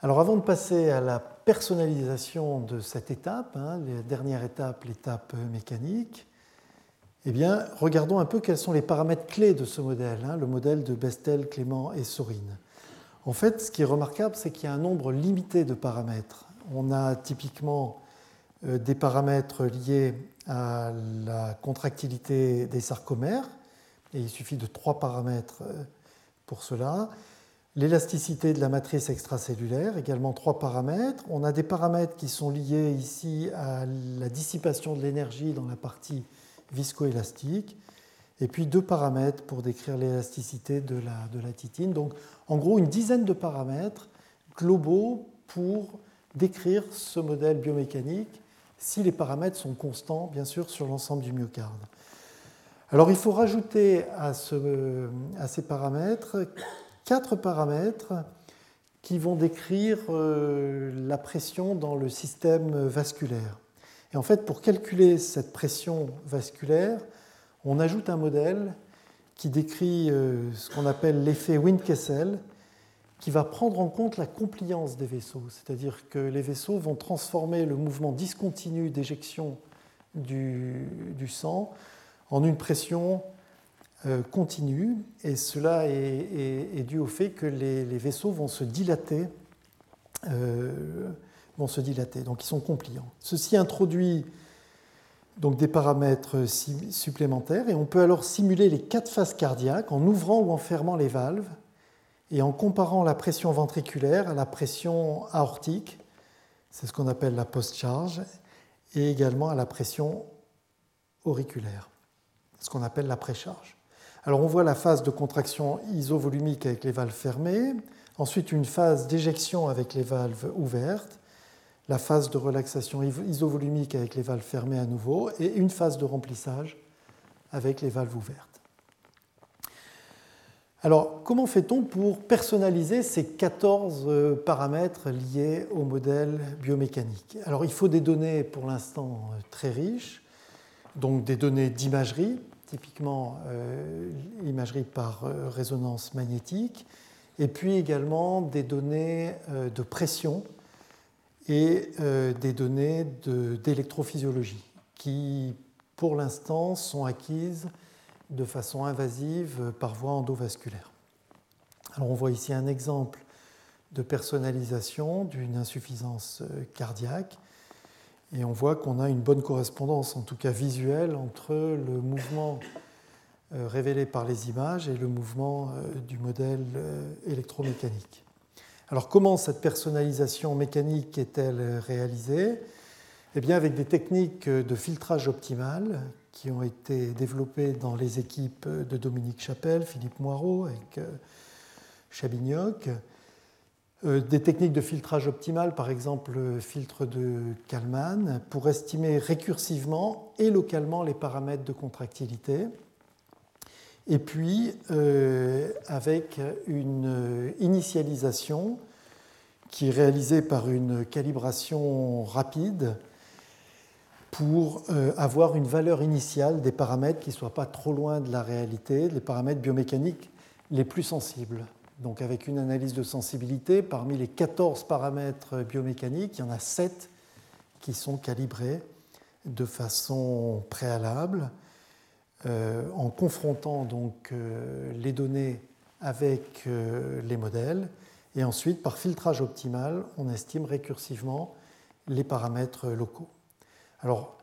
Alors avant de passer à la personnalisation de cette étape, hein, la dernière étape, l'étape mécanique, eh bien, regardons un peu quels sont les paramètres clés de ce modèle, hein, le modèle de Bestel, Clément et Sorine. En fait, ce qui est remarquable, c'est qu'il y a un nombre limité de paramètres. On a typiquement euh, des paramètres liés à la contractilité des sarcomères, et il suffit de trois paramètres euh, pour cela. L'élasticité de la matrice extracellulaire, également trois paramètres. On a des paramètres qui sont liés ici à la dissipation de l'énergie dans la partie viscoélastique. Et puis deux paramètres pour décrire l'élasticité de la, de la titine. Donc en gros une dizaine de paramètres globaux pour décrire ce modèle biomécanique si les paramètres sont constants, bien sûr, sur l'ensemble du myocarde. Alors il faut rajouter à, ces paramètres quatre paramètres qui vont décrire euh, la pression dans le système vasculaire. Et en fait, pour calculer cette pression vasculaire, on ajoute un modèle qui décrit euh, ce qu'on appelle l'effet Windkessel, qui va prendre en compte la compliance des vaisseaux, c'est-à-dire que les vaisseaux vont transformer le mouvement discontinu d'éjection du, sang en une pression euh, continue, et cela est, dû au fait que les, vaisseaux vont se dilater, euh, vont se dilater, donc ils sont compliants. Ceci introduit donc des paramètres supplémentaires, et on peut alors simuler les quatre phases cardiaques en ouvrant ou en fermant les valves, et en comparant la pression ventriculaire à la pression aortique, c'est ce qu'on appelle la post-charge, et également à la pression auriculaire ce qu'on appelle la précharge. Alors on voit la phase de contraction isovolumique avec les valves fermées, ensuite une phase d'éjection avec les valves ouvertes, la phase de relaxation isovolumique avec les valves fermées à nouveau, et une phase de remplissage avec les valves ouvertes. Alors, comment fait-on pour personnaliser ces 14 euh, paramètres liés au modèle biomécanique? Alors, il faut des données pour l'instant euh, très riches, donc des données d'imagerie, typiquement euh, imagerie par euh, résonance magnétique, et puis également des données euh, de pression et des données d'électrophysiologie qui, pour l'instant, sont acquises de façon invasive par voie endovasculaire. Alors on voit ici un exemple de personnalisation d'une insuffisance cardiaque et on voit qu'on a une bonne correspondance, en tout cas visuelle, entre le mouvement euh, révélé par les images et le mouvement euh, du modèle euh, électromécanique. Alors comment cette personnalisation mécanique est-elle réalisée? Eh bien avec des techniques de filtrage optimal qui ont été développées dans les équipes de Dominique Chapelle, Philippe Moirot avec Chabignoc, des techniques de filtrage optimal, par exemple le filtre de Kalman, pour estimer récursivement et localement les paramètres de contractilité. Et puis, euh, avec une initialisation qui est réalisée par une calibration rapide pour euh, avoir une valeur initiale des paramètres qui ne soient pas trop loin de la réalité, les paramètres biomécaniques les plus sensibles. Donc avec une analyse de sensibilité, parmi les 14 paramètres biomécaniques, il y en a 7 qui sont calibrés de façon préalable euh, en confrontant donc euh, les données avec euh, les modèles et ensuite par filtrage optimal, on estime récursivement les paramètres locaux. Alors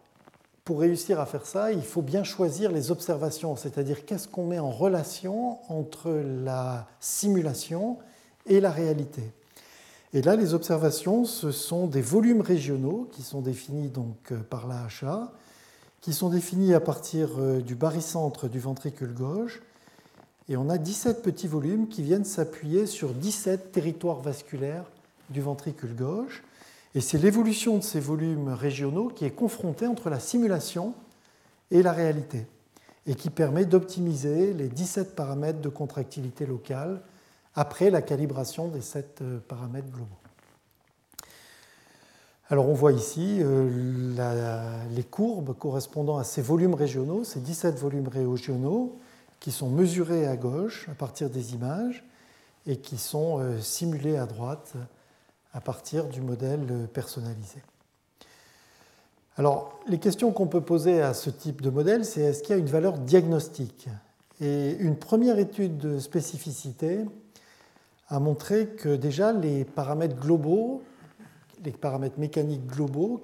pour réussir à faire ça, il faut bien choisir les observations, c'est-à-dire qu'est-ce qu'on met en relation entre la simulation et la réalité? Et là, les observations, ce sont des volumes régionaux qui sont définis donc euh, par l'AHA, qui sont définis à partir euh, du barycentre du ventricule gauche. Et on a 17 petits volumes qui viennent s'appuyer sur 17 territoires vasculaires du ventricule gauche. Et c'est l'évolution de ces volumes régionaux qui est confrontée entre la simulation et la réalité, et qui permet d'optimiser les 17 paramètres de contractilité locale après la calibration des 7 euh, paramètres globaux. Alors on voit ici euh, les courbes correspondant à ces volumes régionaux, ces 17 volumes régionaux qui sont mesurés à gauche à partir des images et qui sont euh, simulés à droite à partir du modèle personnalisé. Alors, les questions qu'on peut poser à ce type de modèle, c'est est-ce qu'il y a une valeur diagnostique? Et une première étude de spécificité a montré que déjà les paramètres globaux, les paramètres mécaniques globaux,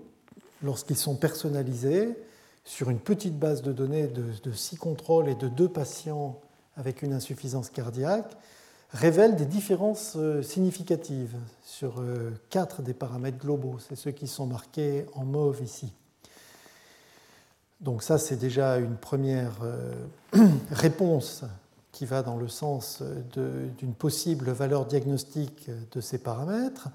lorsqu'ils sont personnalisés sur une petite base de données de, six contrôles et de deux patients avec une insuffisance cardiaque, révèlent des différences euh, significatives sur euh, quatre des paramètres globaux. C'est ceux qui sont marqués en mauve ici. Donc ça, c'est déjà une première euh, réponse qui va dans le sens d'une possible valeur diagnostique de ces paramètres.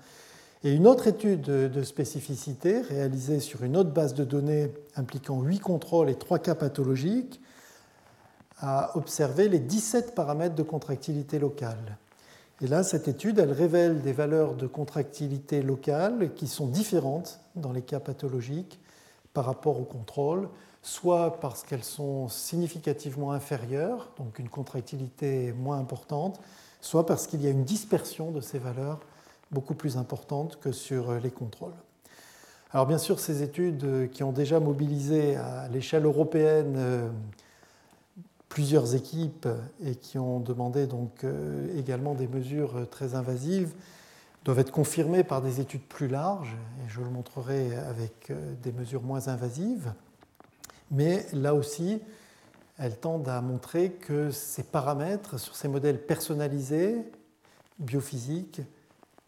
Et une autre étude de spécificité réalisée sur une autre base de données impliquant 8 contrôles et 3 cas pathologiques a observé les 17 paramètres de contractilité locale. Et là, cette étude, elle révèle des valeurs de contractilité locale qui sont différentes dans les cas pathologiques par rapport au contrôle, soit parce qu'elles sont significativement inférieures, donc une contractilité moins importante, soit parce qu'il y a une dispersion de ces valeurs beaucoup plus importante que sur les contrôles. Alors bien sûr, ces études qui ont déjà mobilisé à l'échelle européenne euh, plusieurs équipes et qui ont demandé donc euh, également des mesures très invasives doivent être confirmées par des études plus larges, et je le montrerai avec euh, des mesures moins invasives mais là aussi, elles tendent à montrer que ces paramètres sur ces modèles personnalisés, biophysiques,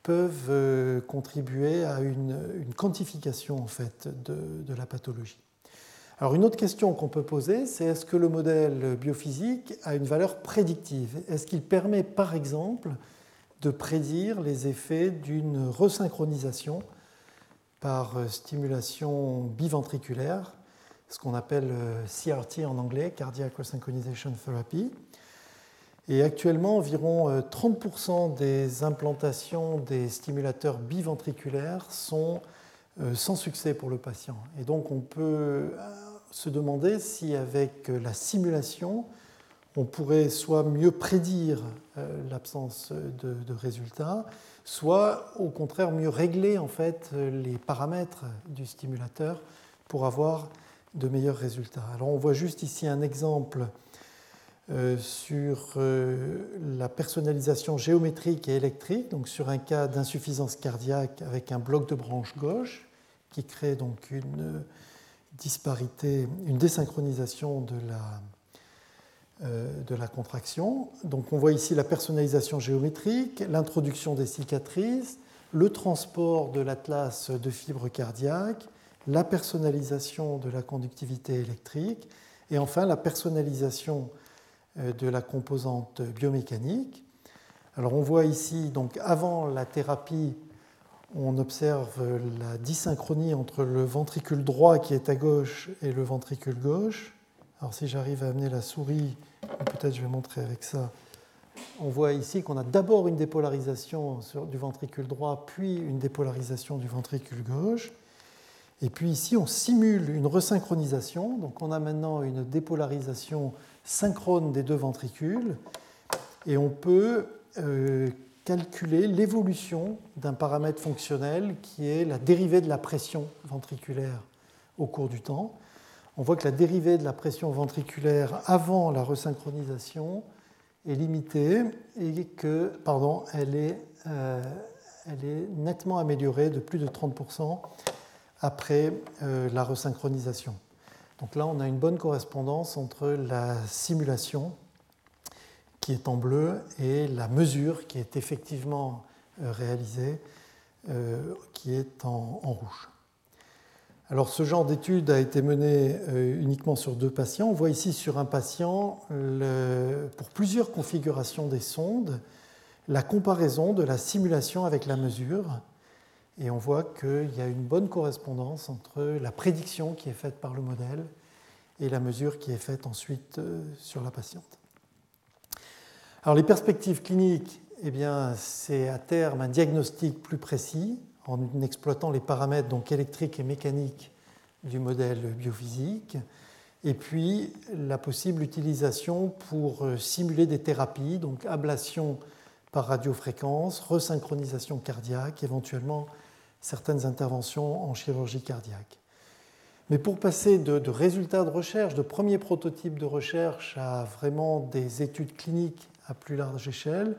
peuvent euh, contribuer à une, quantification en fait de, la pathologie. Alors une autre question qu'on peut poser, c'est est-ce que le modèle biophysique a une valeur prédictive? Est-ce qu'il permet par exemple de prédire les effets d'une resynchronisation par euh, stimulation biventriculaire ce qu'on appelle euh, CRT en anglais, Cardiac Resynchronization Therapy? Et actuellement, environ 30% euh, des implantations des stimulateurs biventriculaires sont sans succès pour le patient. Et donc on peut se demander si avec la simulation, on pourrait soit mieux prédire l'absence de, résultats, soit au contraire mieux régler en fait les paramètres du stimulateur pour avoir de meilleurs résultats. Alors on voit juste ici un exemple euh, sur euh, la personnalisation géométrique et électrique, donc sur un cas d'insuffisance cardiaque avec un bloc de branche gauche qui crée donc une disparité, une désynchronisation de la, euh, de la contraction. Donc on voit ici la personnalisation géométrique, l'introduction des cicatrices, le transport de l'atlas de fibres cardiaques, la personnalisation de la conductivité électrique et enfin la personnalisation euh, de la composante biomécanique. Alors on voit ici, donc avant la thérapie, on observe la dysynchronie entre le ventricule droit qui est à gauche et le ventricule gauche. Alors si j'arrive à amener la souris, peut-être je vais montrer avec ça. On voit ici qu'on a d'abord une dépolarisation du ventricule droit, puis une dépolarisation du ventricule gauche. Et puis ici, on simule une resynchronisation. Donc on a maintenant une dépolarisation synchrone des deux ventricules. Et on peut euh, calculer l'évolution d'un paramètre fonctionnel qui est la dérivée de la pression ventriculaire au cours du temps. On voit que la dérivée de la pression ventriculaire avant la resynchronisation est limitée et que, pardon, elle est, euh, elle est nettement améliorée de plus de 30% après euh, la resynchronisation. Donc là, on a une bonne correspondance entre la simulation qui est en bleu et la mesure qui est effectivement euh, réalisée qui est en, rouge. Alors ce genre d'étude a été mené uniquement sur deux patients. On voit ici sur un patient, pour plusieurs configurations des sondes, la comparaison de la simulation avec la mesure. Et on voit qu'il y a une bonne correspondance entre la prédiction qui est faite par le modèle et la mesure qui est faite ensuite euh, sur la patiente. Alors les perspectives cliniques, eh bien, c'est à terme un diagnostic plus précis en exploitant les paramètres donc électriques et mécaniques du modèle biophysique, et puis la possible utilisation pour euh, simuler des thérapies, donc ablation par radiofréquence, resynchronisation cardiaque, éventuellement certaines interventions en chirurgie cardiaque. Mais pour passer de, résultats de recherche, de premiers prototypes de recherche à vraiment des études cliniques à plus large échelle,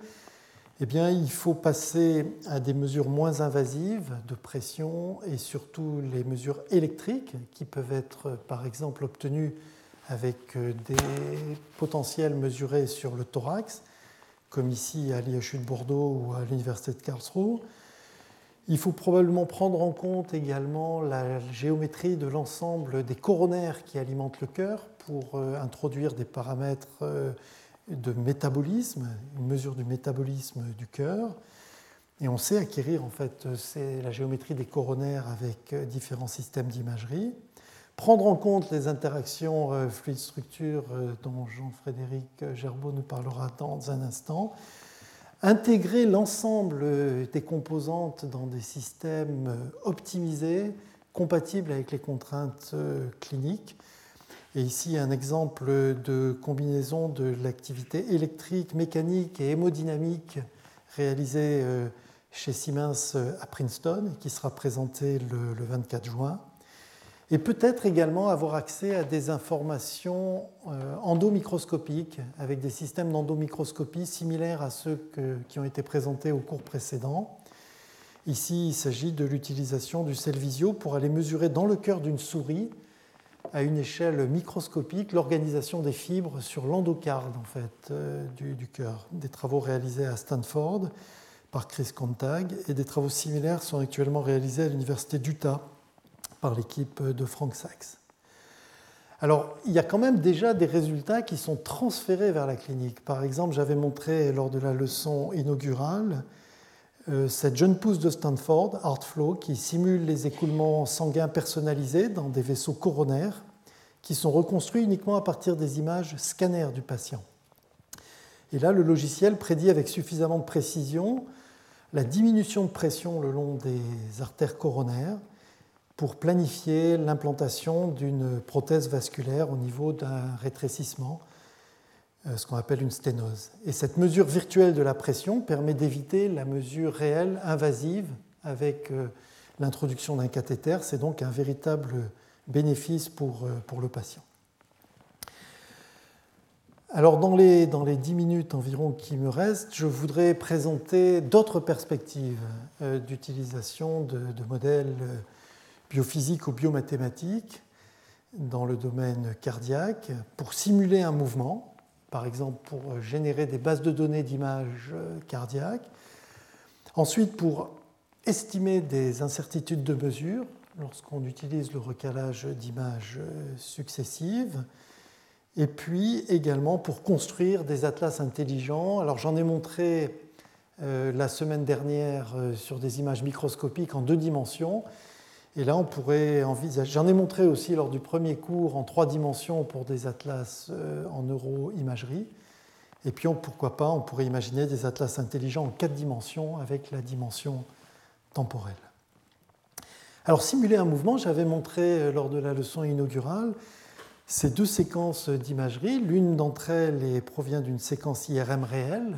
eh bien, il faut passer à des mesures moins invasives de pression et surtout les mesures électriques qui peuvent être par exemple obtenues avec euh, des potentiels mesurés sur le thorax, comme ici à l'IHU de Bordeaux ou à l'Université de Karlsruhe, il faut probablement prendre en compte également la géométrie de l'ensemble des coronaires qui alimentent le cœur pour euh, introduire des paramètres euh, de métabolisme, une mesure du métabolisme du cœur. Et on sait acquérir en fait la géométrie des coronaires avec euh, différents systèmes d'imagerie. Prendre en compte les interactions fluide-structure dont Jean-Frédéric Gerbeau nous parlera dans un instant intégrer l'ensemble des composantes dans des systèmes optimisés, compatibles avec les contraintes euh, cliniques. Et ici, un exemple de combinaison de l'activité électrique, mécanique et hémodynamique réalisée euh, chez Siemens à Princeton, qui sera présenté le 24 juin et peut-être également avoir accès à des informations euh, endomicroscopiques avec des systèmes d'endomicroscopie similaires à ceux qui ont été présentés au cours précédent. Ici, il s'agit de l'utilisation du Cellvisio pour aller mesurer dans le cœur d'une souris, à une échelle microscopique, l'organisation des fibres sur l'endocarde en fait, euh, du, du cœur. Des travaux réalisés à Stanford par Chris Contag et des travaux similaires sont actuellement réalisés à l'Université d'Utah par l'équipe de Frank Sachs. Alors, il y a quand même déjà des résultats qui sont transférés vers la clinique. Par exemple, j'avais montré lors de la leçon inaugurale cette jeune pousse de Stanford, Artflow, qui simule les écoulements sanguins personnalisés dans des vaisseaux coronaires qui sont reconstruits uniquement à partir des images scanners du patient. Et là, le logiciel prédit avec suffisamment de précision la diminution de pression le long des artères coronaires pour planifier l'implantation d'une prothèse vasculaire au niveau d'un rétrécissement, euh, ce qu'on appelle une sténose. Et cette mesure virtuelle de la pression permet d'éviter la mesure réelle invasive avec euh, l'introduction d'un cathéter. C'est donc un véritable bénéfice pour, euh, pour le patient. Alors dans les, dans les 10 minutes environ qui me restent, je voudrais présenter d'autres perspectives d'utilisation de, modèles biophysique ou biomathématique dans le domaine cardiaque pour simuler un mouvement, par exemple pour générer des bases de données d'images cardiaques. Ensuite, pour estimer des incertitudes de mesure lorsqu'on utilise le recalage d'images successives. Et puis également pour construire des atlas intelligents. Alors j'en ai montré euh, la semaine dernière euh, sur des images microscopiques en deux dimensions. Et là, on pourrait envisager. J'en ai montré aussi lors du premier cours en trois dimensions pour des atlas euh, en neuroimagerie. Et puis, pourquoi pas, on pourrait imaginer des atlas intelligents en quatre dimensions avec la dimension temporelle. Alors, simuler un mouvement, j'avais montré euh, lors de la leçon inaugurale ces deux séquences d'imagerie. L'une d'entre elles provient d'une séquence IRM réelle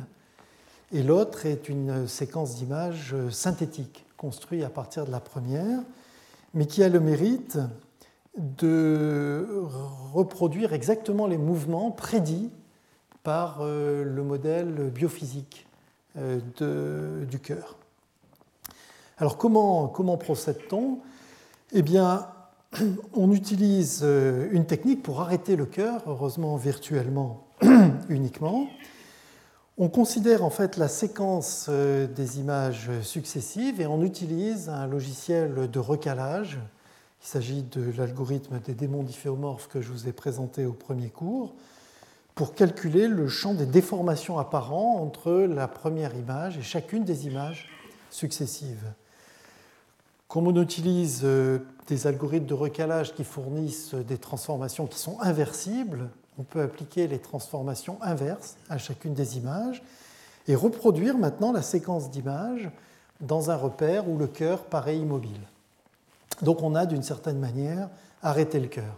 et l'autre est une séquence d'images synthétique construite à partir de la première mais qui a le mérite de reproduire exactement les mouvements prédits par euh, le modèle biophysique euh, du cœur. Alors comment, comment procède-t-on? Eh bien, on utilise euh, une technique pour arrêter le cœur, heureusement virtuellement uniquement. On considère en fait la séquence euh, des images successives et on utilise un logiciel de recalage. Il s'agit de l'algorithme des démons difféomorphes que je vous ai présenté au premier cours pour calculer le champ des déformations apparentes entre la première image et chacune des images successives. Comme on utilise euh, des algorithmes de recalage qui fournissent des transformations qui sont inversibles, on peut appliquer les transformations inverses à chacune des images et reproduire maintenant la séquence d'images dans un repère où le cœur paraît immobile. Donc on a d'une certaine manière arrêté le cœur.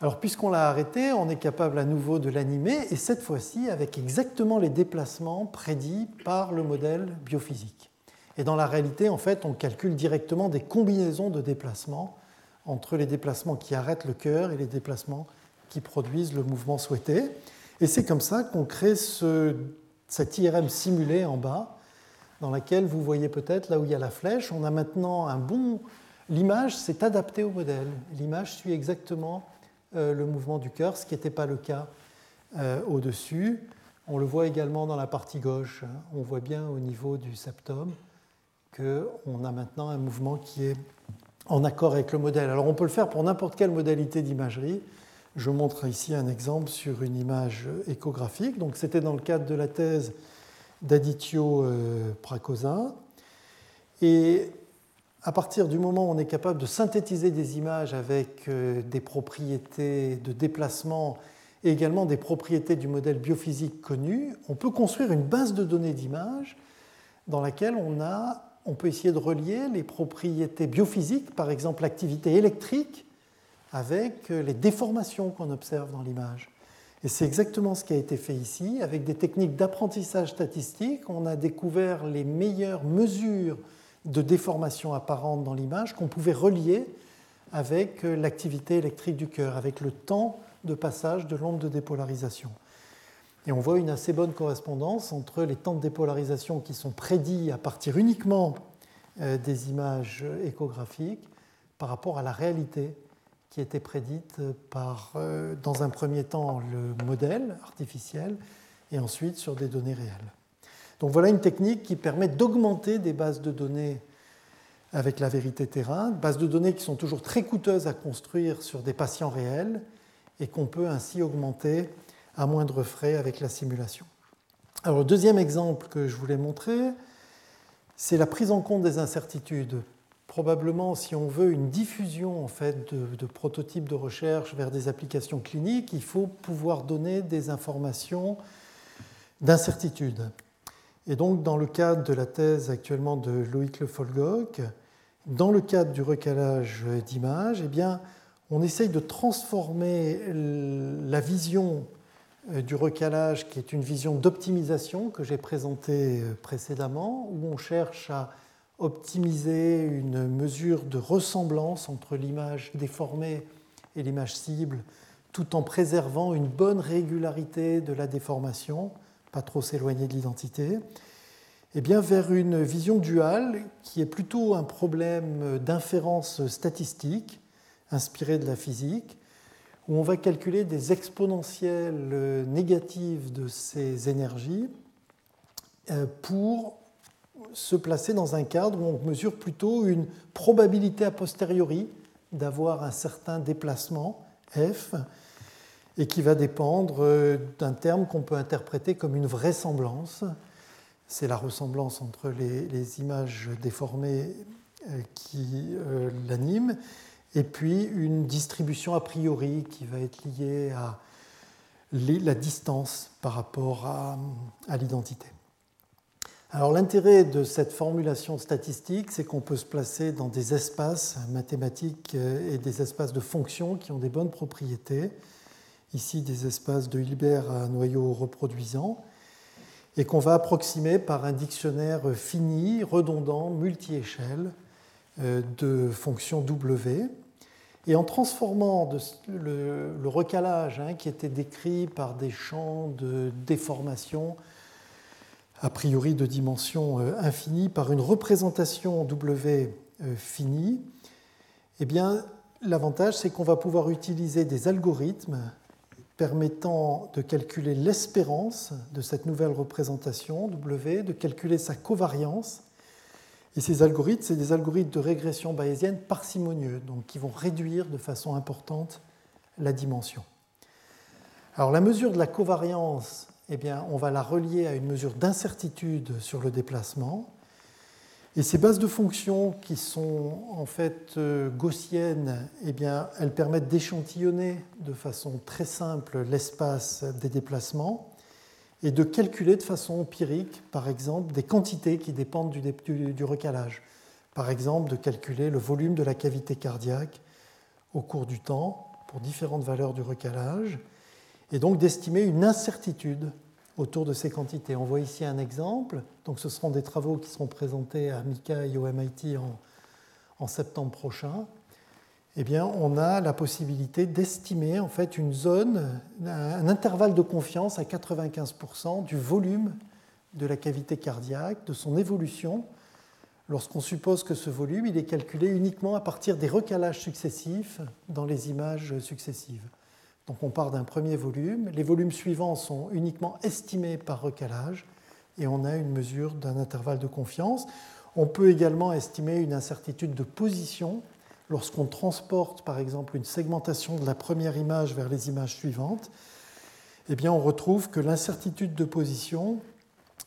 Alors puisqu'on l'a arrêté, on est capable à nouveau de l'animer et cette fois-ci avec exactement les déplacements prédits par le modèle biophysique. Et dans la réalité, en fait, on calcule directement des combinaisons de déplacements entre les déplacements qui arrêtent le cœur et les déplacements qui produisent le mouvement souhaité. Et c'est comme ça qu'on crée ce, cette IRM simulée en bas, dans laquelle vous voyez peut-être là où il y a la flèche, on a maintenant un bon... L'image s'est adaptée au modèle. L'image suit exactement euh, le mouvement du cœur, ce qui n'était pas le cas euh, au-dessus. On le voit également dans la partie gauche. On voit bien au niveau du septum qu'on a maintenant un mouvement qui est en accord avec le modèle. Alors on peut le faire pour n'importe quelle modalité d'imagerie. Je montre ici un exemple sur une image échographique. Donc c'était dans le cadre de la thèse d'Adityo euh, Prakosa. Et à partir du moment où on est capable de synthétiser des images avec euh, des propriétés de déplacement et également des propriétés du modèle biophysique connu, on peut construire une base de données d'images dans laquelle on peut essayer de relier les propriétés biophysiques, par exemple l'activité électrique, avec les déformations qu'on observe dans l'image. Et c'est exactement ce qui a été fait ici. Avec des techniques d'apprentissage statistique, on a découvert les meilleures mesures de déformation apparente dans l'image qu'on pouvait relier avec l'activité électrique du cœur, avec le temps de passage de l'onde de dépolarisation. Et on voit une assez bonne correspondance entre les temps de dépolarisation qui sont prédits à partir uniquement euh, des images échographiques par rapport à la réalité qui était prédite par, euh, dans un premier temps, le modèle artificiel et ensuite sur des données réelles. Donc voilà une technique qui permet d'augmenter des bases de données avec la vérité terrain, bases de données qui sont toujours très coûteuses à construire sur des patients réels et qu'on peut ainsi augmenter à moindre frais avec la simulation. Alors, le deuxième exemple que je voulais montrer, c'est la prise en compte des incertitudes. Probablement, si on veut une diffusion en fait, de, prototypes de recherche vers des applications cliniques, il faut pouvoir donner des informations d'incertitude. Et donc, dans le cadre de la thèse actuellement de Loïc Le Folgoc, dans le cadre du recalage d'images, eh bien, on essaye de transformer la vision euh, du recalage, qui est une vision d'optimisation que j'ai présentée euh, précédemment, où on cherche à optimiser une mesure de ressemblance entre l'image déformée et l'image cible, tout en préservant une bonne régularité de la déformation, pas trop s'éloigner de l'identité, eh bien vers une vision duale qui est plutôt un problème d'inférence statistique inspiré de la physique, où on va calculer des exponentielles négatives de ces énergies euh, pour se placer dans un cadre où on mesure plutôt une probabilité a posteriori d'avoir un certain déplacement f et qui va dépendre euh, d'un terme qu'on peut interpréter comme une vraisemblance. C'est la ressemblance entre les, images déformées qui l'animent et puis une distribution a priori qui va être liée à la distance par rapport à, l'identité. Alors l'intérêt de cette formulation statistique, c'est qu'on peut se placer dans des espaces mathématiques euh, et des espaces de fonctions qui ont des bonnes propriétés. Ici, des espaces de Hilbert à noyau reproduisant, et qu'on va approximer par un dictionnaire fini, redondant, multi-échelle euh, de fonctions W. Et en transformant le, recalage hein, qui était décrit par des champs de déformation a priori de dimension euh, infinie par une représentation W euh, finie, eh bien l'avantage c'est qu'on va pouvoir utiliser des algorithmes permettant de calculer l'espérance de cette nouvelle représentation W, de calculer sa covariance. Et ces algorithmes, c'est des algorithmes de régression bayésienne parcimonieux, donc qui vont réduire de façon importante la dimension. Alors la mesure de la covariance, eh bien, on va la relier à une mesure d'incertitude sur le déplacement. Et ces bases de fonctions qui sont en fait euh, gaussiennes, eh elles permettent d'échantillonner de façon très simple l'espace des déplacements et de calculer de façon empirique, par exemple, des quantités qui dépendent du, du recalage. Par exemple, de calculer le volume de la cavité cardiaque au cours du temps pour différentes valeurs du recalage, et donc d'estimer une incertitude autour de ces quantités. On voit ici un exemple. Donc, ce seront des travaux qui seront présentés à MICA et au MIT en, septembre prochain. Eh bien, on a la possibilité d'estimer en fait une zone, un intervalle de confiance à 95% du volume de la cavité cardiaque, de son évolution, lorsqu'on suppose que ce volume il est calculé uniquement à partir des recalages successifs dans les images successives. Donc on part d'un premier volume, les volumes suivants sont uniquement estimés par recalage et on a une mesure d'un intervalle de confiance. On peut également estimer une incertitude de position lorsqu'on transporte par exemple une segmentation de la première image vers les images suivantes. Eh bien on retrouve que l'incertitude de position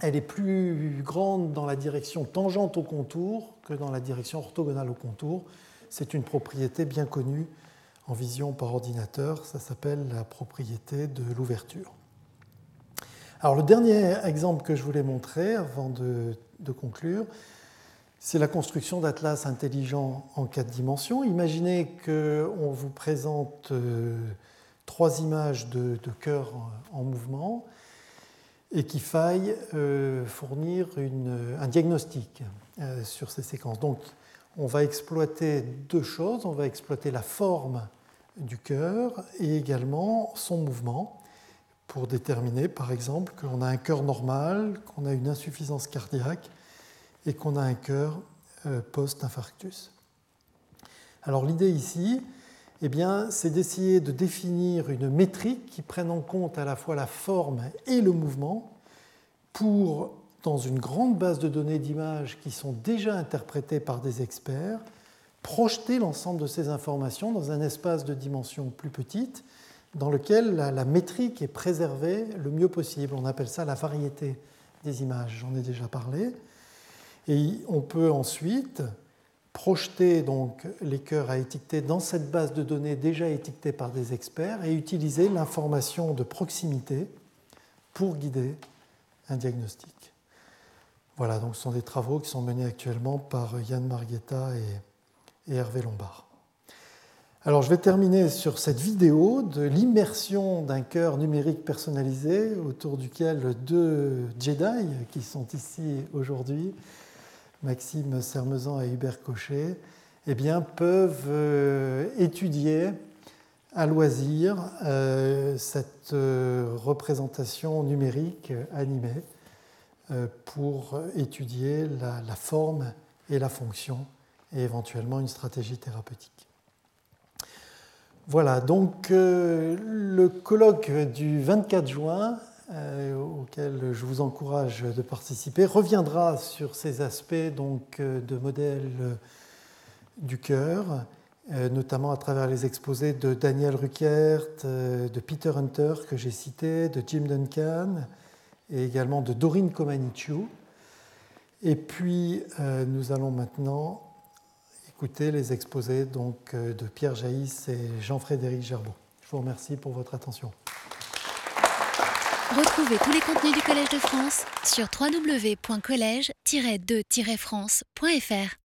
elle est plus grande dans la direction tangente au contour que dans la direction orthogonale au contour. C'est une propriété bien connue en vision par ordinateur. Ça s'appelle la propriété de l'ouverture. Alors le dernier exemple que je voulais montrer avant de, conclure, c'est la construction d'atlas intelligents en quatre dimensions. Imaginez qu'on vous présente euh, trois images de, cœur en mouvement et qu'il faille euh, fournir un diagnostic euh, sur ces séquences. Donc on va exploiter deux choses. On va exploiter la forme du cœur et également son mouvement pour déterminer par exemple qu'on a un cœur normal, qu'on a une insuffisance cardiaque et qu'on a un cœur euh, post-infarctus. Alors l'idée ici, eh c'est d'essayer de définir une métrique qui prenne en compte à la fois la forme et le mouvement pour, dans une grande base de données d'images qui sont déjà interprétées par des experts, projeter l'ensemble de ces informations dans un espace de dimension plus petite dans lequel la, métrique est préservée le mieux possible. On appelle ça la variété des images, j'en ai déjà parlé. Et on peut ensuite projeter donc les cœurs à étiqueter dans cette base de données déjà étiquetée par des experts et utiliser l'information de proximité pour guider un diagnostic. Voilà, donc ce sont des travaux qui sont menés actuellement par Yann Marghetta et et Hervé Lombard. Alors je vais terminer sur cette vidéo de l'immersion d'un cœur numérique personnalisé autour duquel deux Jedi qui sont ici aujourd'hui, Maxime Sermezan et Hubert Cochet, eh bien, peuvent euh, étudier à loisir euh, cette euh, représentation numérique animée pour étudier la forme et la fonction et éventuellement une stratégie thérapeutique. Voilà, donc euh, le colloque du 24 juin, euh, auquel je vous encourage de participer, reviendra sur ces aspects donc, euh, de modèle du cœur, notamment à travers les exposés de Daniel Ruckert, de Peter Hunter que j'ai cité, de Jim Duncan et également de Dorine Komanichou. Et puis nous allons maintenant écouter les exposés donc, euh, de Pierre Jaïs et Jean-Frédéric Gerbeau. Je vous remercie pour votre attention. Retrouvez tous les contenus du Collège de France sur www.colège-2-france.fr.